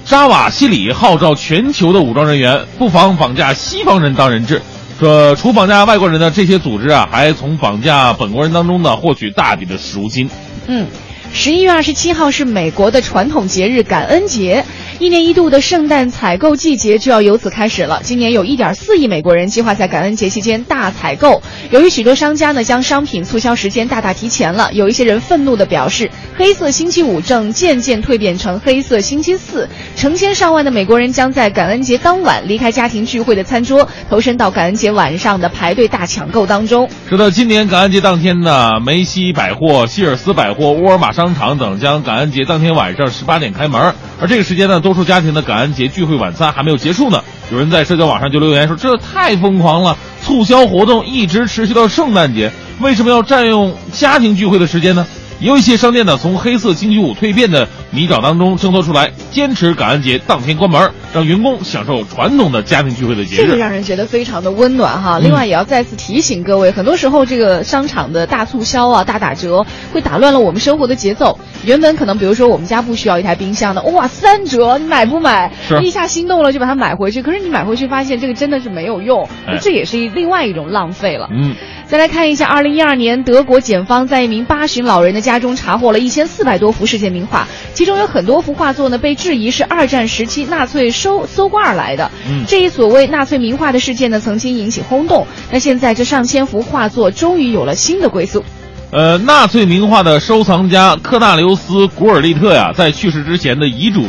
Speaker 3: 扎瓦西里号召全球的武装人员不妨绑架西方人当人质。说除绑架外国人的，这些组织啊还从绑架本国人当中呢获取大笔的赎金。
Speaker 5: 嗯，十一月二十七号是美国的传统节日感恩节，一年一度的圣诞采购季节就要由此开始了。今年有一点四亿美国人计划在感恩节期间大采购。由于许多商家呢将商品促销时间大大提前了，有一些人愤怒地表示，黑色星期五正渐渐蜕变成黑色星期四。成千上万的美国人将在感恩节当晚离开家庭聚会的餐桌，投身到感恩节晚上的排队大抢购当中。
Speaker 3: 是的，今年感恩节当天呢，梅西百货、希尔斯百货、沃尔玛商场等将感恩节当天晚上十八点开门。而这个时间呢，多数家庭的感恩节聚会晚餐还没有结束呢。有人在社交网上就留言说：“这太疯狂了，促销活动一直持续到圣诞节，为什么要占用家庭聚会的时间呢？”也有一些商店呢，从黑色星期五蜕变的泥沼当中挣脱出来，坚持感恩节当天关门，让员工享受传统的家庭聚会的节日
Speaker 5: 这个。让人觉得非常的温暖哈。
Speaker 3: 嗯
Speaker 5: 另外，也要再次提醒各位，很多时候这个商场的大促销啊、大打折，会打乱了我们生活的节奏。原本可能，比如说我们家不需要一台冰箱的，哇，三折，你买不买？
Speaker 3: 是
Speaker 5: 一下心动了就把它买回去，可是你买回去发现这个真的是没有用，
Speaker 3: 哎
Speaker 5: 这也是一另外一种浪费了。
Speaker 3: 嗯，
Speaker 5: 再来看一下，二零一二年，德国检方在一名八旬老人的家中查获了一千四百多幅世界名画，其中有很多幅画作呢被质疑是二战时期纳粹收搜刮而来的。
Speaker 3: 嗯
Speaker 5: 这一所谓纳粹名画的事件呢，曾经引起轰动。那现在这上千幅画作终于有了新的归宿。
Speaker 3: 呃，纳粹名画的收藏家克纳留斯·古尔利特呀，在去世之前的遗嘱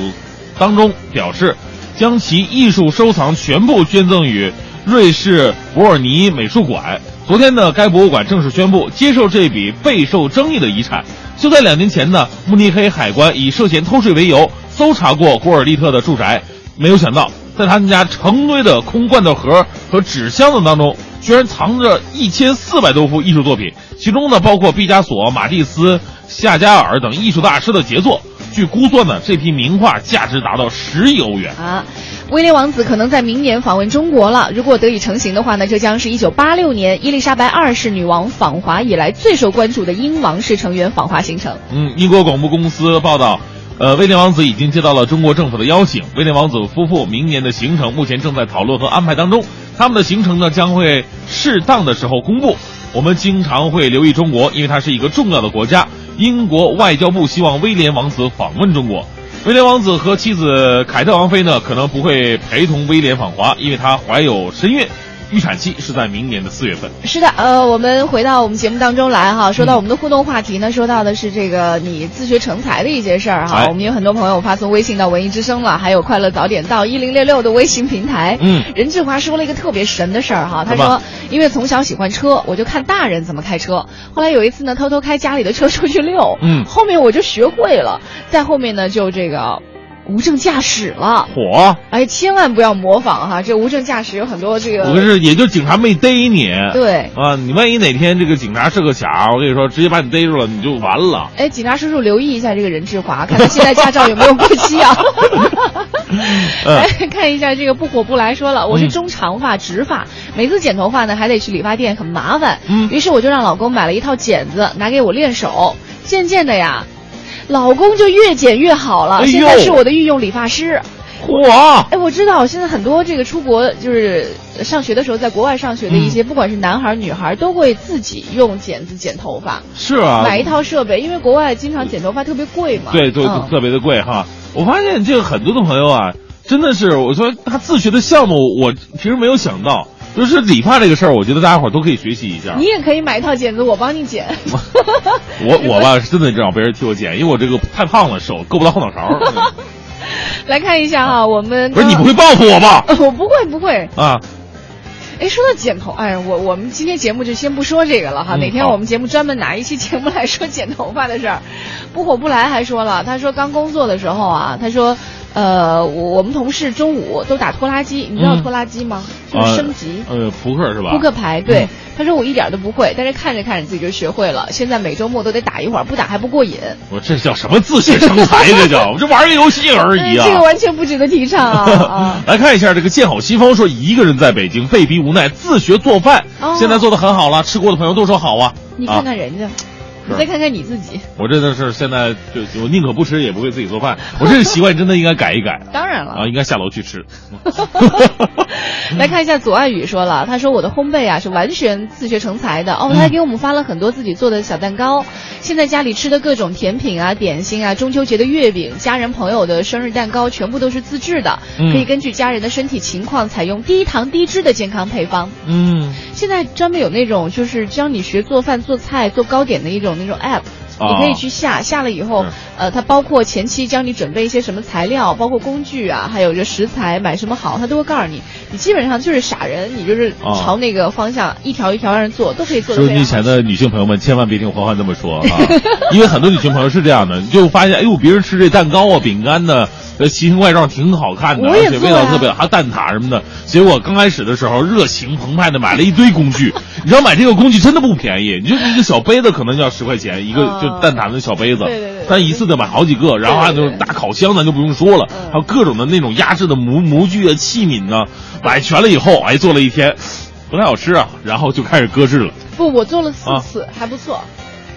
Speaker 3: 当中表示，将其艺术收藏全部捐赠于瑞士伯尔尼美术馆。昨天呢，该博物馆正式宣布接受这笔备受争议的遗产。就在两年前呢，慕尼黑海关以涉嫌偷税为由搜查过古尔利特的住宅，没有想到在他们家成堆的空罐头盒和纸箱子当中，居然藏着一千四百多幅艺术作品，其中呢包括毕加索、马蒂斯、夏加尔等艺术大师的杰作。据估算呢，这批名画价值达到十亿欧元。
Speaker 5: 啊，威廉王子可能在明年访问中国了。如果得以成行的话呢，这将是一九八六年伊丽莎白二世女王访华以来最受关注的英王室成员访华行程。
Speaker 3: 嗯，英国广播公司报道，呃，威廉王子已经接到了中国政府的邀请。威廉王子夫妇明年的行程目前正在讨论和安排当中，他们的行程呢将会适当的时候公布。我们经常会留意中国，因为它是一个重要的国家。英国外交部希望威廉王子访问中国。威廉王子和妻子凯特王妃呢，可能不会陪同威廉访华，因为他怀有身孕，预产期是在明年的四月份。
Speaker 5: 是的，呃，我们回到我们节目当中来哈，说到我们的互动话题呢，说到的是这个你自学成才的一些事儿哈。
Speaker 3: 哎
Speaker 5: 我们有很多朋友发送微信到文艺之声了，还有快乐早点到一零六六的微信平台。
Speaker 3: 嗯
Speaker 5: 任志华说了一个特别神的事儿哈，他说因为从小喜欢车，我就看大人怎么开车，后来有一次呢，偷偷开家里的车出去溜，
Speaker 3: 嗯
Speaker 5: 后面我就学会了，在后面呢就这个无证驾驶了。
Speaker 3: 火，
Speaker 5: 哎，千万不要模仿哈！这无证驾驶有很多这个，
Speaker 3: 我跟是，也就警察没逮你。
Speaker 5: 对
Speaker 3: 啊，你万一哪天这个警察是个巧儿，我跟你说，直接把你逮住了，你就完了。
Speaker 5: 哎，警察叔叔留意一下这个任志华，看他现在驾照有没有过期啊？来 <laughs> <laughs> 看一下这个不火不来说了，我是中长发直发，每次剪头发呢还得去理发店，很麻烦。
Speaker 3: 嗯
Speaker 5: 于是我就让老公买了一套剪子，拿给我练手。渐渐的呀，老公就越剪越好了，
Speaker 3: 哎
Speaker 5: 现在是我的御用理发师。
Speaker 3: 哇！
Speaker 5: 哎，我知道现在很多这个出国就是上学的时候，在国外上学的
Speaker 3: 嗯
Speaker 5: 一些，不管是男孩儿女孩儿，都会自己用剪子剪头发。
Speaker 3: 是啊，
Speaker 5: 买一套设备，因为国外经常剪头发特别贵嘛。
Speaker 3: 对对，
Speaker 5: 嗯
Speaker 3: 特别的贵哈。我发现这个很多的朋友啊，真的是，我说他自学的项目，我其实没有想到，就是理发这个事儿，我觉得大家伙儿都可以学习一下。
Speaker 5: 你也可以买一套剪子，我帮你剪。
Speaker 3: 我 <laughs> 我吧，是真的让别人替我剪，因为我这个太胖了，手够不到后脑勺。<laughs>
Speaker 5: 来看一下哈，我们
Speaker 3: 不是你不会报复我吧？<laughs>
Speaker 5: 我不会不会。
Speaker 3: 啊，
Speaker 5: 哎，说到剪头，哎，我我们今天节目就先不说这个了哈，
Speaker 3: 嗯
Speaker 5: 哪天我们节目专门拿一期节目来说剪头发的事儿。不火不来还说了，他说刚工作的时候啊，他说。呃，我我们同事中午都打拖拉机，你知道
Speaker 3: 嗯
Speaker 5: 拖拉机吗？就是升级。
Speaker 3: 呃，扑克是吧？
Speaker 5: 扑克牌，对。
Speaker 3: 嗯
Speaker 5: 他说我一点都不会，但是看着看着自己就学会了。现在每周末都得打一会儿，不打还不过瘾。
Speaker 3: 我这叫什么自学成才？这叫 <laughs> 我这玩个游戏而已啊！
Speaker 5: 这个完全不值得提倡啊！啊 <laughs>
Speaker 3: 来看一下这个见好西风说，一个人在北京被逼无奈自学做饭，
Speaker 5: 哦
Speaker 3: 现在做的很好了，吃过的朋友都说好啊。
Speaker 5: 你看看人家，你再看看你自己。
Speaker 3: 我真的是现在就我宁可不吃也不会自己做饭，我这个习惯真的应该改一改。<laughs>
Speaker 5: 当然了，
Speaker 3: 啊，应该下楼去吃。<laughs>
Speaker 5: 来看一下左爱宇说了，他说我的烘焙啊是完全自学成才的。哦，他还给我们发了很多自己做的小蛋糕。现在家里吃的各种甜品啊、点心啊、中秋节的月饼、家人朋友的生日蛋糕，全部都是自制的，
Speaker 3: 嗯。
Speaker 5: 可以根据家人的身体情况采用低糖低脂的健康配方。
Speaker 3: 嗯，
Speaker 5: 现在专门有那种就是教你学做饭、做菜、做糕点的一种那种 app。
Speaker 3: 哦
Speaker 5: 你可以去下，下了以后，呃，它包括前期教你准备一些什么材料，包括工具啊，还有这食材买什么好，它都会告诉你。你基本上就是傻人，你就是
Speaker 3: 哦
Speaker 5: 朝那个方向一条一条让人做，都可以做得
Speaker 3: 收音机。前的女性朋友们，千万别听欢欢这么说啊，<laughs> 因为很多女性朋友是这样的，你就发现，哎呦，别人吃这蛋糕啊、饼干呢，呃奇形怪状，挺好看的，而且味道特别好，还有蛋挞什么的。结果刚开始的时候热情澎湃的买了一堆工具，<laughs> 你知道买这个工具真的不便宜，你就一个小杯子可能就要十块钱，一个
Speaker 5: 啊
Speaker 3: 就蛋挞的小杯子，
Speaker 5: 对对对
Speaker 3: 但一次得买好几个，然后还有那种大烤箱，咱就不用说了，
Speaker 5: 嗯
Speaker 3: 还有各种的那种压制的模模具啊、器皿呢，买全了以后，哎，做了一天，不太好吃啊，然后就开始搁置了。
Speaker 5: 不，我做了四
Speaker 3: 啊
Speaker 5: 次，还不错。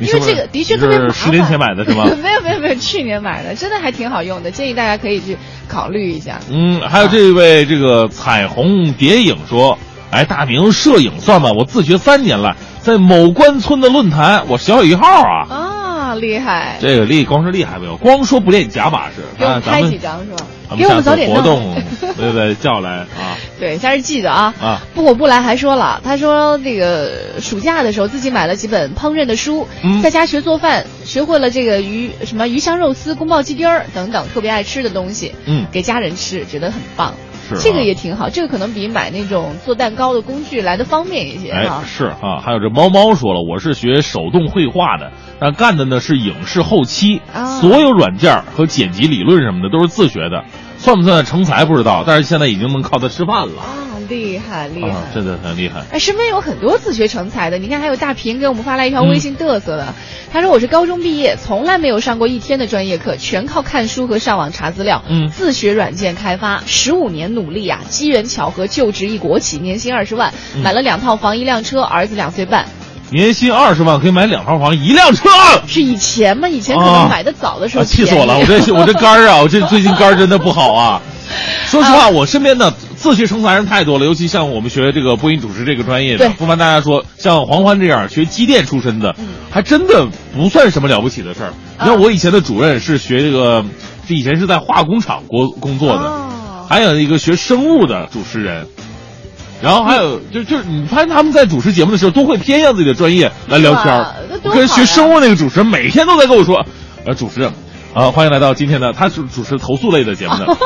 Speaker 5: 因为这个的确特别麻烦。
Speaker 3: 是十年前买的是吗 <laughs>
Speaker 5: 没有没有没有，去年买的，真的还挺好用的，建议大家可以去考虑一下。
Speaker 3: 嗯，还有这位这个彩虹蝶影说，哎，大明摄影算吗？我自学三年了，在某关村的论坛，我小有一号啊。
Speaker 5: 啊，厉害！
Speaker 3: 这个厉光是厉害没有？光说不练假把式，
Speaker 5: 给我们拍几张是吧？
Speaker 3: 咱
Speaker 5: 给我们
Speaker 3: 下次
Speaker 5: 早点到
Speaker 3: 活动，对对，叫来啊 <laughs>
Speaker 5: 对，下次记得啊。
Speaker 3: 啊，
Speaker 5: 不火不来还说了，他说那个暑假的时候自己买了几本烹饪的书，
Speaker 3: 嗯
Speaker 5: 在家学做饭，学会了这个鱼什么鱼香肉丝、宫爆鸡丁儿等等特别爱吃的东西，
Speaker 3: 嗯
Speaker 5: 给家人吃，觉得很棒。
Speaker 3: 是啊
Speaker 5: 这个也挺好，这个可能比买那种做蛋糕的工具来的方便一些
Speaker 3: 哎。是啊，还有这猫猫说了，我是学手动绘画的，但干的呢是影视后期，
Speaker 5: 啊
Speaker 3: 所有软件和剪辑理论什么的都是自学的，算不算成才不知道，但是现在已经能靠它吃饭了。
Speaker 5: 啊，厉害厉害！
Speaker 3: 啊，真的很厉害。
Speaker 5: 哎，身边有很多自学成才的，你看还有大平给我们发来一条
Speaker 3: 嗯。
Speaker 5: 微信嘚瑟的，他说我是高中毕业，从来没有上过一天的专业课，全靠看书和上网查资料，
Speaker 3: 嗯。
Speaker 5: 自学软件开发，十五年努力啊，机缘巧合就职一国企，年薪二十万，
Speaker 3: 嗯。
Speaker 5: 买了两套房一辆车，儿子两岁半，
Speaker 3: 年薪二十万可以买两套房一辆车，
Speaker 5: 是以前吗，以前可
Speaker 3: 啊。
Speaker 5: 能买的早的时候、
Speaker 3: 啊，气死我了！我这我这肝儿啊，我这最近肝儿真的不好啊。<laughs> 说实话，我身边的自学成才人太多了，尤其像我们学这个播音主持这个专业的，不瞒大家说，像黄欢这样学机电出身的，还真的不算什么了不起的事儿。你看我以前的主任是学这个，这以前是在化工厂工工作的，还有一个学生物的主持人。然后还有就就是你发现他们在主持节目的时候都会偏向自己的专业来聊天跟学生物那个主持人每天都在跟我说，呃，主持人，啊，欢迎来到今天的，他是主持投诉类的节目的。<laughs> 啊，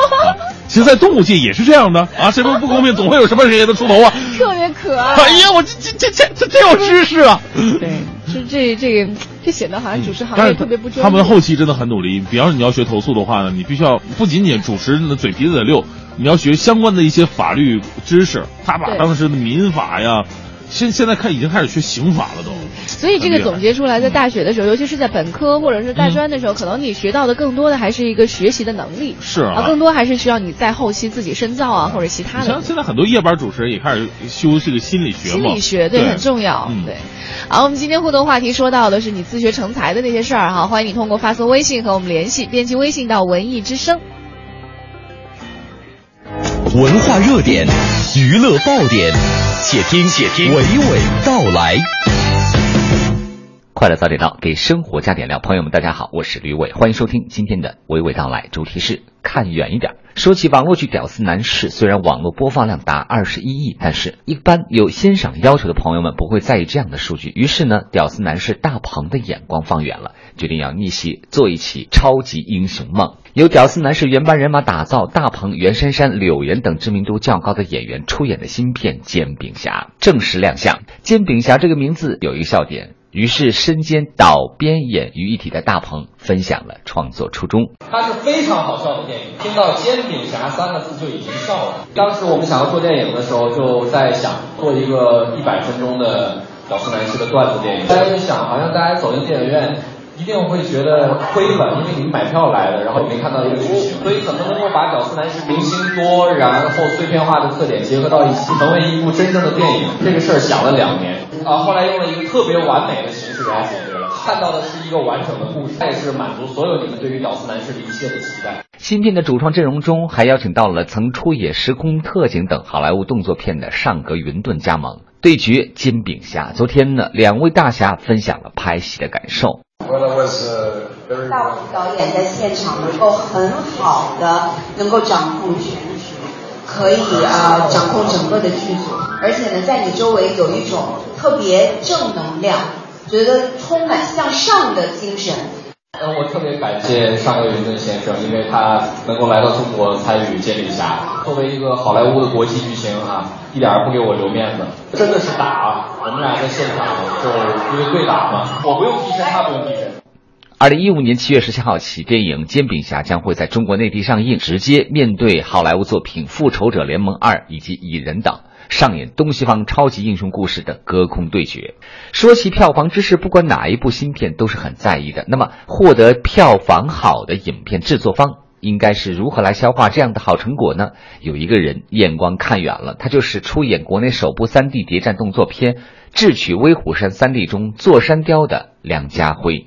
Speaker 3: 其实，在动物界也是这样的啊，谁说不公平，总会有什么人也能出头啊。<laughs>
Speaker 5: 特别可爱。
Speaker 3: 哎呀，我这这这这这真有知识啊！
Speaker 5: 对，这这这个这显得好像主持行业特别不专业。
Speaker 3: 他们后期真的很努力。比方说你要学投诉的话呢，你必须要不仅仅主持人的嘴皮子得溜，你要学相关的一些法律知识。他把当时的民法呀，现现在看已经开始学刑法了都。
Speaker 5: 所以这个总结出来，在大学的时候，尤其是在本科或者是大专的时候，可能你学到的更多的还是一个学习的能力，
Speaker 3: 是啊
Speaker 5: 更多还是需要你在后期自己深造啊，或者其他的
Speaker 3: 你像。现在很多夜班主持人也开始修这个心理学嘛，
Speaker 5: 心理学对很重要，
Speaker 3: 嗯
Speaker 5: 对。好，我们今天互动话题说到的是你自学成才的那些事儿哈，欢迎你通过发送微信和我们联系，编辑微信到文艺之声。
Speaker 11: 文化热点，娱乐爆点，且听且听娓娓道来。
Speaker 16: 快乐早点到，给生活加点料。朋友们，大家好，我是吕伟，欢迎收听今天的娓娓道来。主题是看远一点。说起网络剧《屌丝男士》，虽然网络播放量达二十一亿，但是一般有欣赏要求的朋友们不会在意这样的数据。于是呢，《屌丝男士》大鹏的眼光放远了，决定要逆袭做一起超级英雄梦。由《屌丝男士》原班人马打造，大鹏、袁姗姗、柳岩等知名度较高的演员出演的新片《煎饼侠》正式亮相。煎饼侠这个名字有一个笑点。于是，身兼导编演于一体的大鹏分享了创作初衷。
Speaker 17: 它是非常好笑的电影，听到“煎饼侠”三个字就已经笑了。当时我们想要做电影的时候，就在想做一个一百分钟的《屌丝男士》的段子电影。大家就想，好像大家走进电影院。一定会觉得亏本，因为你们买票来的，然后你没看到一个剧情，所以怎么能够把《屌丝男士》明星多，然后碎片化的特点结合到一起，成为一部真正的电影？这个事儿想了两年啊，后来用了一个特别完美的形式给大家解决了，看到的是一个完整的故事，它也是满足所有你们对于《屌丝男士》的一切的期待。
Speaker 16: 新片的主创阵容中还邀请到了曾出演《时空特警》等好莱坞动作片的上格云顿加盟，对决金饼侠。昨天呢，两位大侠分享了拍戏的感受。
Speaker 18: 大鹏导演在现场能够很好的能够掌控全局，可以啊、呃、掌控整个的剧组，而且呢，在你周围有一种特别正能量，觉得充满向上的精神。
Speaker 17: 呃，我特别感谢上个云顿先生，因为他能够来到中国参与《煎饼侠》，作为一个好莱坞的国际巨星啊，一点儿不给我留面子，真的是打！我们俩在现场就是因为对打嘛，我不用替身，他不用替身。
Speaker 16: 二零一五年七月十七号起，电影《煎饼侠》将会在中国内地上映，直接面对好莱坞作品《复仇者联盟二》以及《蚁人》等，上演东西方超级英雄故事的隔空对决。说起票房之事，不管哪一部新片都是很在意的。那么，获得票房好的影片制作方应该是如何来消化这样的好成果呢？有一个人眼光看远了，他就是出演国内首部 3D 谍战动作片《智取威虎山三 D》中座山雕的梁家辉。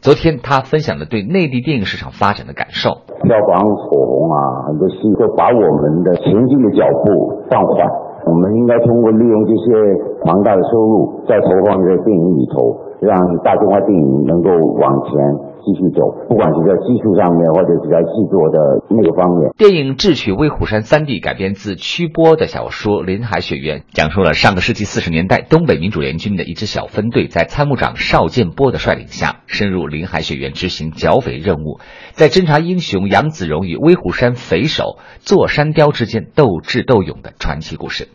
Speaker 16: 昨天他分享了对内地电影市场发展的感受。
Speaker 19: 票房火红啊，很多戏都把我们的前进的脚步放缓。我们应该通过利用这些庞大的收入，在投放在电影里头，让大众化电影能够往前继续走，不管是在技术上面，或者是在制作的那个方面。
Speaker 16: 电影《智取威虎山三 D》改编自曲波的小说《林海雪原》，讲述了上个世纪四十年代东北民主联军的一支小分队在参谋长邵建波的率领下，深入林海雪原执行剿匪任务，在侦察英雄杨子荣与威虎山匪首座山雕之间斗智斗勇的传奇故事。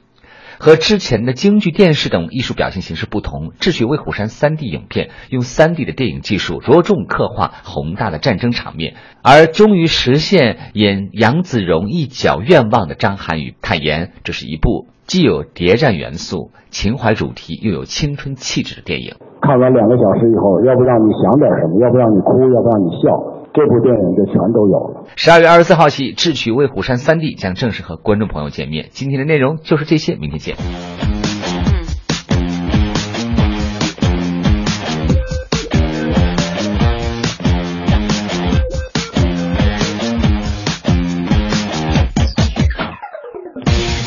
Speaker 16: 和之前的京剧、电视等艺术表现形式不同，《智取威虎山》3D 影片用 3D 的电影技术着重刻画宏大的战争场面，而终于实现演杨子荣一角愿望的张涵予坦言，这是一部既有谍战元素、情怀主题，又有青春气质的电影。
Speaker 19: 看完两个小时以后，要不让你想点什么，要不让你哭，要不让你笑。这部电影就全都有了。
Speaker 16: 十二月二十四号起，《智取威虎山三 D》将正式和观众朋友见面。今天的内容就是这些，明天见。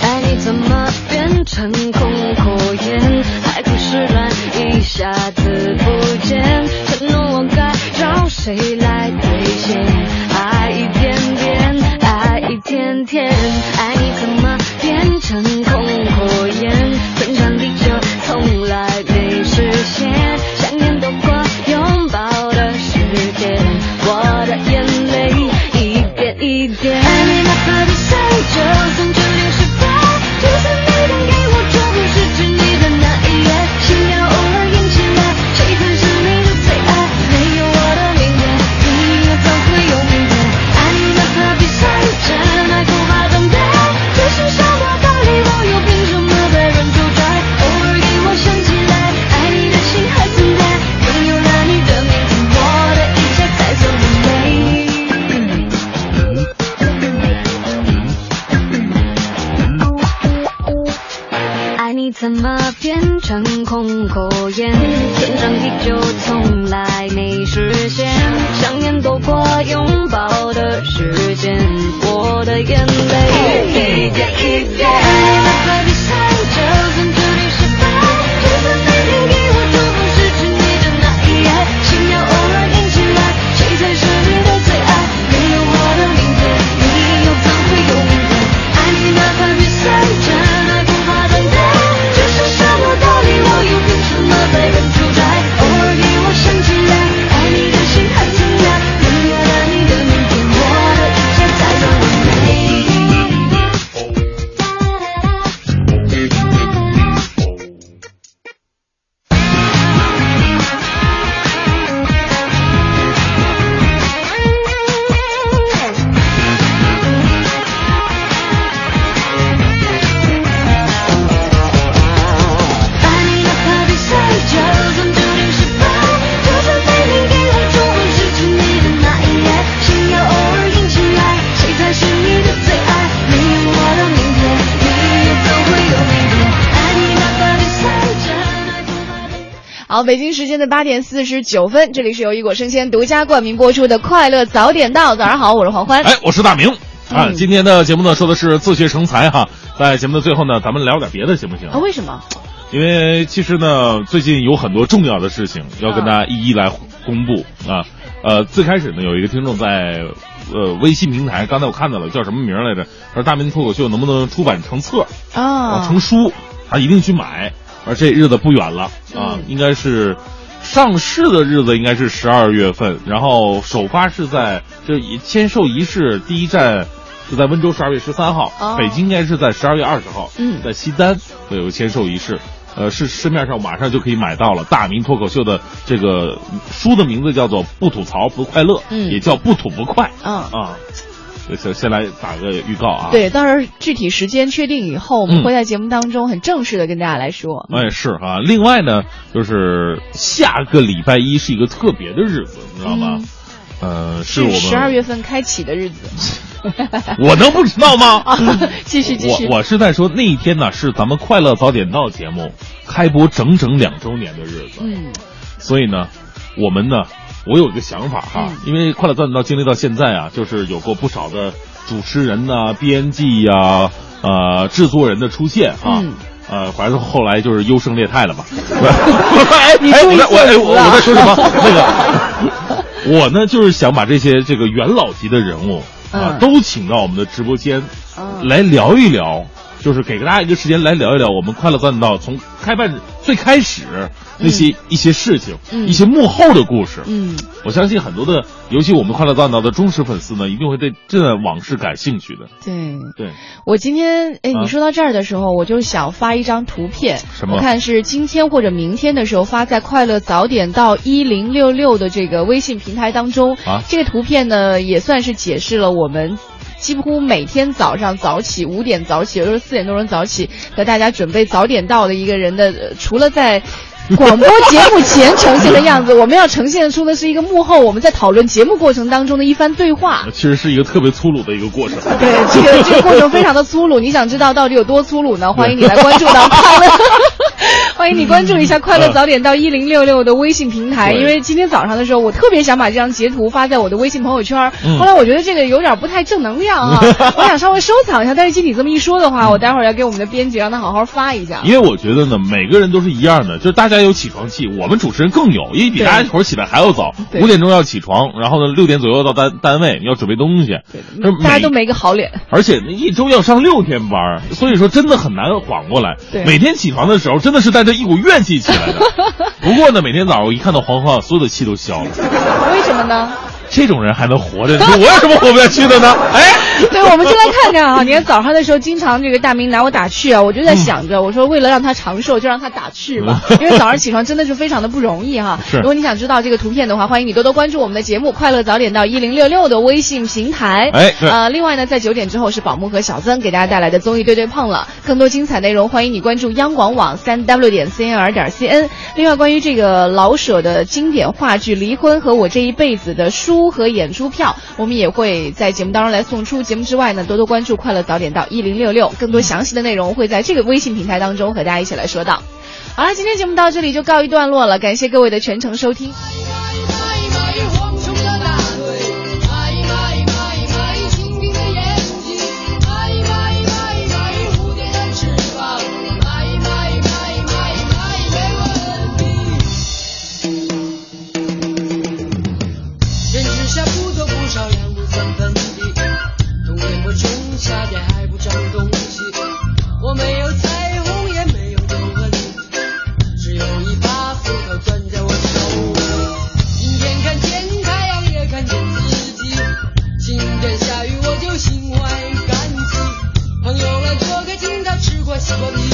Speaker 10: 爱你怎么变成空口烟？海枯石烂，一下子不见。承诺我该找谁来么变成空口烟？天长地久从来没实现，想念躲过拥抱的时间，我的眼泪一点一点。
Speaker 5: 好，北京时间的八点四十九分，这里是由一果生鲜独家冠名播出的《快乐早点到》。早上好，我是黄欢。
Speaker 3: 哎，我是大明。啊，今天的节目呢说的是自学成才哈，在节目的最后呢，咱们聊点别的行不行？
Speaker 5: 啊，为什么？
Speaker 3: 因为其实呢，最近有很多重要的事情要跟大家一一来公布啊。呃，最开始呢，有一个听众在呃微信平台，刚才我看到了，叫什么名来着？他说大明脱口秀能不能出版成册
Speaker 5: 啊？
Speaker 3: 成书，他一定去买。而这日子不远了啊，应该是上市的日子应该是十二月份，然后首发是在就签售仪式第一站是在温州十二月十三号，
Speaker 5: 哦
Speaker 3: 北京应该是在十二月二十号，
Speaker 5: 嗯
Speaker 3: 在西单会有个签售仪式。呃，是市面上马上就可以买到了。大明脱口秀的这个书的名字叫做《不吐槽不快乐》，
Speaker 5: 嗯
Speaker 3: 也叫不吐不快。
Speaker 5: 嗯
Speaker 3: 啊，先先来打个预告啊。
Speaker 5: 对，到时候具体时间确定以后，我们
Speaker 3: 嗯
Speaker 5: 会在节目当中很正式的跟大家来说。
Speaker 3: 哎，是啊。另外呢，就是下个礼拜一是一个特别的日子，你知道吗？呃，是我们
Speaker 5: 十二月份开启的日子。<laughs>
Speaker 3: 我能不知道吗？<laughs>
Speaker 5: 啊，继续继续。
Speaker 3: 我我是在说那一天呢，是咱们《快乐早点到》节目开播整整两周年的日子。
Speaker 5: 嗯，
Speaker 3: 所以呢，我们呢，我有一个想法哈，
Speaker 5: 嗯
Speaker 3: 因为《快乐早点到》经历到现在啊，就是有过不少的主持人呐、编辑呀、呃制作人的出现啊。
Speaker 5: 嗯
Speaker 3: 呃，反正后来就是优胜劣汰了吧。<laughs>
Speaker 5: 你
Speaker 3: 哎，我在我哎我在说什么？那个，我呢就是想把这些这个元老级的人物啊、
Speaker 5: 嗯
Speaker 3: 都请到我们的直播间、
Speaker 5: 嗯
Speaker 3: 来聊一聊，就是给大家一个时间来聊一聊我们快乐早点到从开办最开始那些、一些事情、
Speaker 5: 嗯
Speaker 3: 一些幕后的故事。
Speaker 5: 嗯，
Speaker 3: 我相信很多的，尤其我们快乐大脑的忠实粉丝呢，一定会对这段往事感兴趣的。
Speaker 5: 对。
Speaker 3: 对，
Speaker 5: 我今天哎，
Speaker 3: 啊
Speaker 5: 你说到这儿的时候，我就想发一张图片，
Speaker 3: 什么
Speaker 5: 我看是今天或者明天的时候发在快乐早点到一零六六的这个微信平台当中。
Speaker 3: 啊
Speaker 5: 这个图片呢，也算是解释了我们。几乎每天早上早起五点早起，有的时候四点多钟早起，和大家准备早点到的一个人的，呃除了在广播节目前呈现的样子，<laughs> 我们要呈现出的是一个幕后我们在讨论节目过程当中的一番对话。
Speaker 3: 其实是一个特别粗鲁的一个过程。<laughs>
Speaker 5: 对，这个这个过程非常的粗鲁，你想知道到底有多粗鲁呢？欢迎你来关注到快乐，欢迎你关注一下快乐早点到一零六六的微信平台，因为今天早上的时候，我特别想把这张截图发在我的微信朋友圈，
Speaker 3: 嗯。
Speaker 5: 后来我觉得这个有点不太正能量啊，<laughs> 我想稍微收藏一下。但是经你这么一说的话，我待会儿要给我们的编辑让他好好发一下。
Speaker 3: 因为我觉得呢，每个人都是一样的，就是大家有起床气，我们主持人更有，因为比大家伙儿起来还要早，
Speaker 5: 对。
Speaker 3: 五点钟要起床，然后呢六点左右到单单位要准备东西，就是每
Speaker 5: 大家都没个好脸，
Speaker 3: 而且一周要上六天班，所以说真的很难缓过来。
Speaker 5: 对。
Speaker 3: 每天起床的时候真的是带着一股怨气起来的。<laughs> 不过呢，每天早上我一看到黄花，所有的气都消了。
Speaker 5: 为什么呢？
Speaker 3: 这种人还能活着，你说我有什么活不下去的呢？<laughs> 哎，
Speaker 5: 对，我们就来看看啊！<laughs> 你看早上的时候，经常这个大明拿我打趣啊，我就在想着，我说为了让他长寿，就让他打趣吧，<laughs> 因为早上起床真的是非常的不容易哈。
Speaker 3: 是
Speaker 5: 如果你想知道这个图片的话，欢迎你多多关注我们的节目《快乐早点到一零六六》的微信平台。
Speaker 3: 哎对
Speaker 5: 呃，另外呢，在九点之后是宝木和小曾给大家带来的综艺对对碰了，更多精彩内容欢迎你关注央广网三 w 点 cnr 点 cn。另外，关于这个老舍的经典话剧《离婚和我这一辈子》的书和演出票，我们也会在节目当中来送出。节目之外呢，多多关注快乐早点到一零六六，更多详细的内容会在这个微信平台当中和大家一起来说到。好了，今天节目到这里就告一段落了，感谢各位的全程收听。
Speaker 10: 他